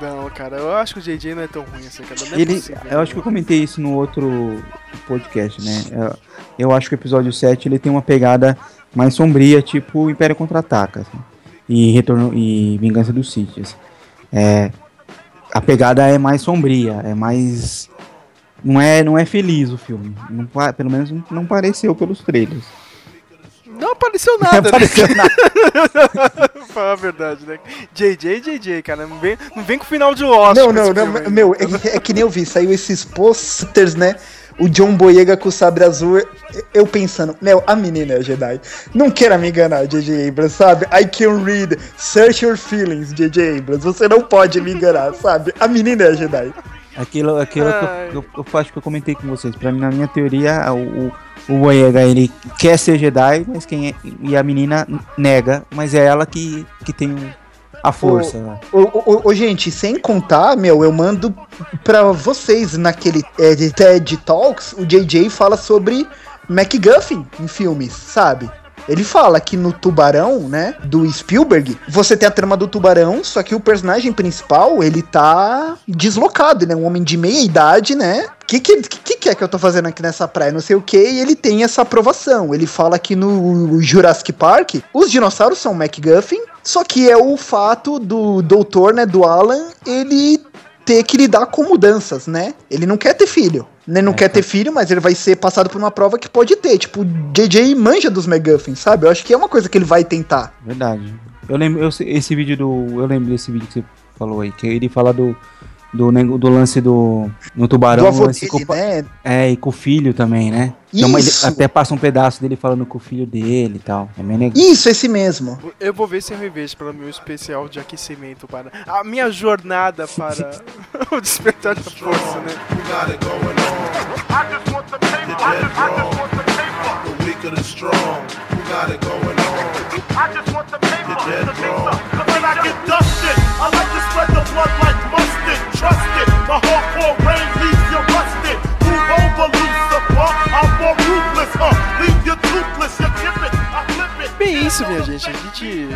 A: Não, cara, eu acho que o JJ não é tão ruim assim, cara. Não é
D: Ele,
A: possível.
D: eu acho que eu comentei isso no outro podcast, né? Eu, eu acho que o episódio 7 ele tem uma pegada mais sombria, tipo Império Contra-Ataca. assim, e Retorno e Vingança dos Sith. assim. É, a pegada é mais sombria, é mais. Não é, não é feliz o filme. Não pelo menos não pareceu pelos trailers.
A: Não apareceu nada, (laughs)
D: Não apareceu
A: né? (laughs) Falar a verdade, né? JJ, JJ, cara. Não vem, não vem com o final de Lost.
C: Não, não, não,
A: aí.
C: meu, é, é que nem eu vi, saiu esses posters, né? O John Boyega com o sabre azul, eu pensando, meu, a menina é Jedi. Não queira me enganar, J.J. Abrams, sabe? I can read, search your feelings, J.J. Abrams. Você não pode me enganar, sabe? A menina é Jedi.
D: Aquilo, aquilo que eu, eu, eu acho que eu comentei com vocês. Pra mim, na minha teoria, o, o, o Boyega, ele quer ser Jedi, mas quem é, e a menina nega, mas é ela que, que tem o- a força. né?
C: Ô, ô, ô, ô, gente, sem contar, meu, eu mando pra vocês naquele é, TED Talks, o JJ fala sobre MacGuffin em filmes, sabe? Ele fala que no Tubarão, né, do Spielberg, você tem a trama do Tubarão, só que o personagem principal, ele tá deslocado, ele é um homem de meia idade, né? O que, que, que, que é que eu tô fazendo aqui nessa praia? Não sei o que, e ele tem essa aprovação. Ele fala que no Jurassic Park, os dinossauros são MacGuffin, só que é o fato do doutor, né, do Alan, ele ter que lidar com mudanças, né? Ele não quer ter filho. Ele não quer ter filho, mas ele vai ser passado por uma prova que pode ter. Tipo, JJ manja dos McGuffin, sabe? Eu acho que é uma coisa que ele vai tentar.
D: Verdade. Eu lembro, eu, esse vídeo do. Eu lembro desse vídeo que você falou aí, que ele fala do. Do, nego- do lance do. No tubarão.
C: Do
D: lance
C: dele,
D: com
C: né?
D: É, e com o filho também, né? Então, mas ele
C: Isso.
D: até passa um pedaço dele falando com o filho dele e tal. É bem legal.
C: Isso, esse mesmo.
A: Eu vou ver se eu revejo para o meu especial de aquecimento para a minha jornada para o despertar da força, né?
O: The weaker the strong. Who got it going on? I just want the paper. Dead wrong.
K: When I get dusted, I like to spread the blood like my hardcore rain leaves you rusted. Move over, Lucifer. I'm more ruthless, huh? Leave you toothless, you chip it, I flip it.
A: Bem, isso, minha gente. A gente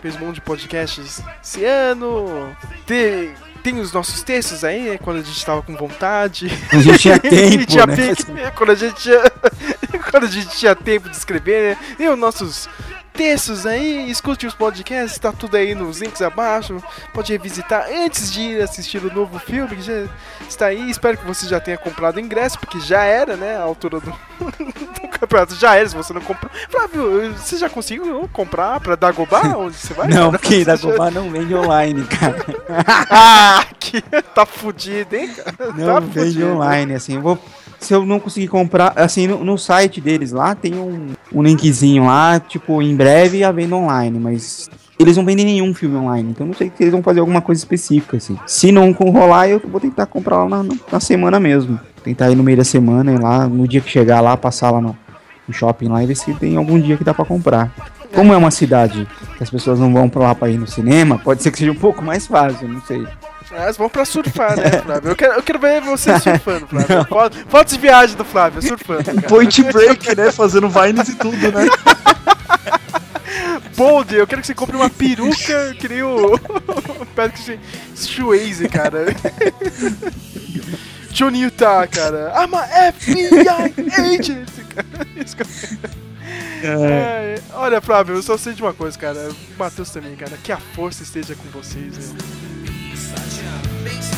A: fez um monte de podcasts esse ano. Tem, tem os nossos textos aí, né, quando a gente tava com vontade.
D: A gente tinha tempo,
A: Tinha
D: né?
A: é, quando a gente tinha, quando a gente tinha tempo de escrever, né? E os nossos textos aí, escute os podcasts, tá tudo aí nos links abaixo. Pode revisitar antes de ir assistir o novo filme, que já está aí. Espero que você já tenha comprado ingresso, porque já era, né? A altura do, (laughs) do campeonato já era, se você não comprou. Flávio, você já conseguiu comprar pra Dagobah? (laughs) Onde você vai?
D: Não,
A: cara?
D: porque (laughs)
A: já-
D: Dagobah não vende online, cara.
A: Ah, que tá fudido, hein, cara?
D: Não
A: tá
D: vende
A: fudido.
D: online, assim. Eu vou, se eu não conseguir comprar, assim, no, no site deles lá tem um, um linkzinho lá, tipo, em breve a venda online, mas eles não vendem nenhum filme online, então não sei se eles vão fazer alguma coisa específica, assim. Se não rolar, eu vou tentar comprar lá na, na semana mesmo. Tentar ir no meio da semana, ir lá, no dia que chegar lá, passar lá no, no shopping lá e ver se tem algum dia que dá pra comprar. Como é uma cidade que as pessoas não vão pra lá pra ir no cinema, pode ser que seja um pouco mais fácil, não sei.
A: Elas vão pra surfar, né, (laughs) Flávio? Eu quero, eu quero ver você surfando, Flávio. Foto- Fotos de viagem do Flávio, surfando. cara.
C: Point Break, né? Fazendo vines e tudo, né? (laughs)
A: Bold, eu quero que você compre uma peruca que nem o (laughs) Patrick Swayze, cara. Johnny Utah, cara. I'm a FBI agent, cara. Isso que eu- É, olha, Flávio, eu só sei de uma coisa, cara. Matheus também, cara. Que a força esteja com vocês. né? least.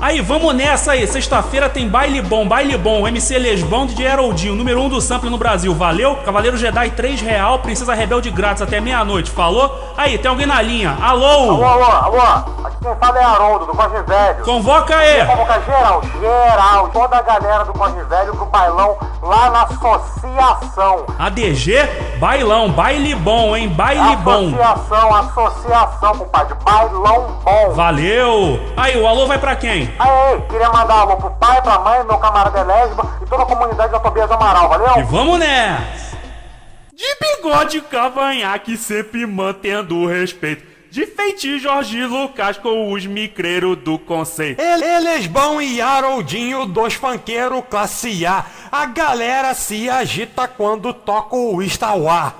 P: Aí, vamos nessa aí. Sexta-feira tem baile bom, baile bom. MC Lesbão de Heroldinho, número 1 um do sample no Brasil. Valeu? Cavaleiro Jedi 3 real, Princesa Rebelde grátis até meia-noite. Falou? Aí, tem alguém na linha. Alô?
Q: Alô, alô, alô. Aqui quem fala é Haroldo, do Corre Velho.
P: Convoca aí.
Q: Convoca geral, geral. Toda a galera do Corre Velho pro bailão lá na associação.
P: ADG, bailão, baile bom, hein? Baile bom.
Q: Associação, associação, compadre. Bailão bom.
P: Valeu. Aí, o alô vai pra quem?
Q: Aí, aí, queria mandar um alô pro pai, pra mãe, meu camarada Elésio e toda a comunidade da Tobias Amaral, valeu?
P: E vamos nessa. De bigode cavanhaque, sempre mantendo o respeito. De feiti Jorge Lucas com os micreiros do conceito.
R: Elesbão e Haroldinho, dois funkeiros classe A. A galera se agita quando toca o Istauá.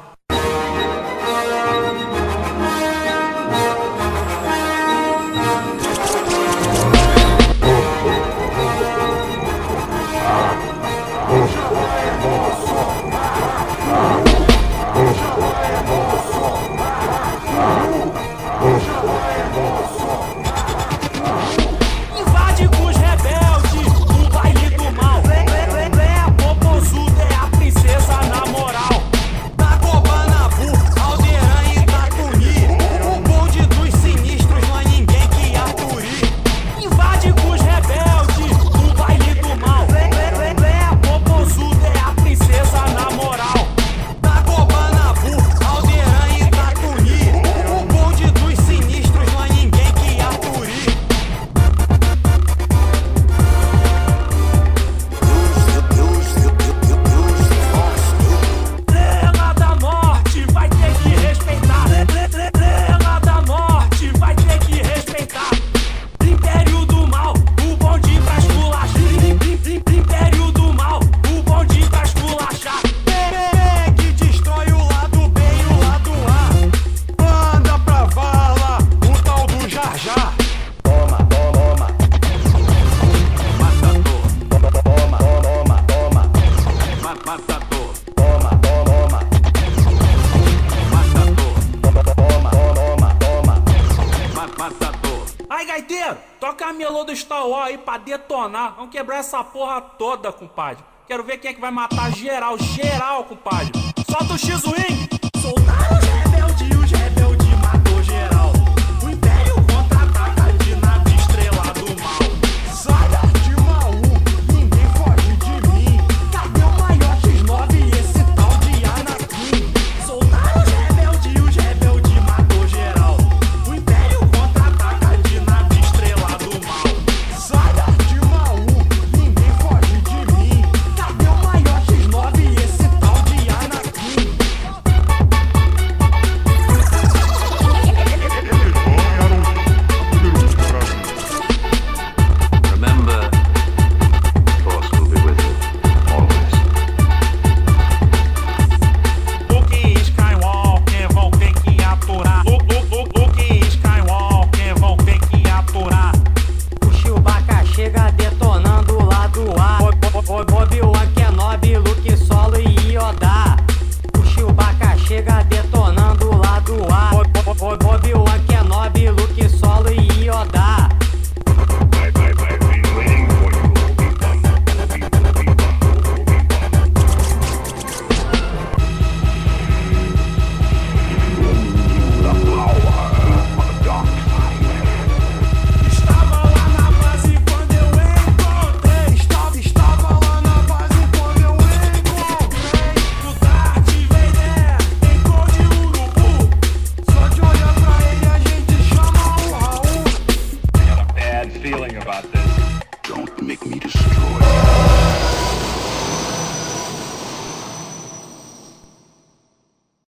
P: Quebrar essa porra toda, compadre. Quero ver quem é que vai matar geral, geral, compadre. Solta o X-Wing!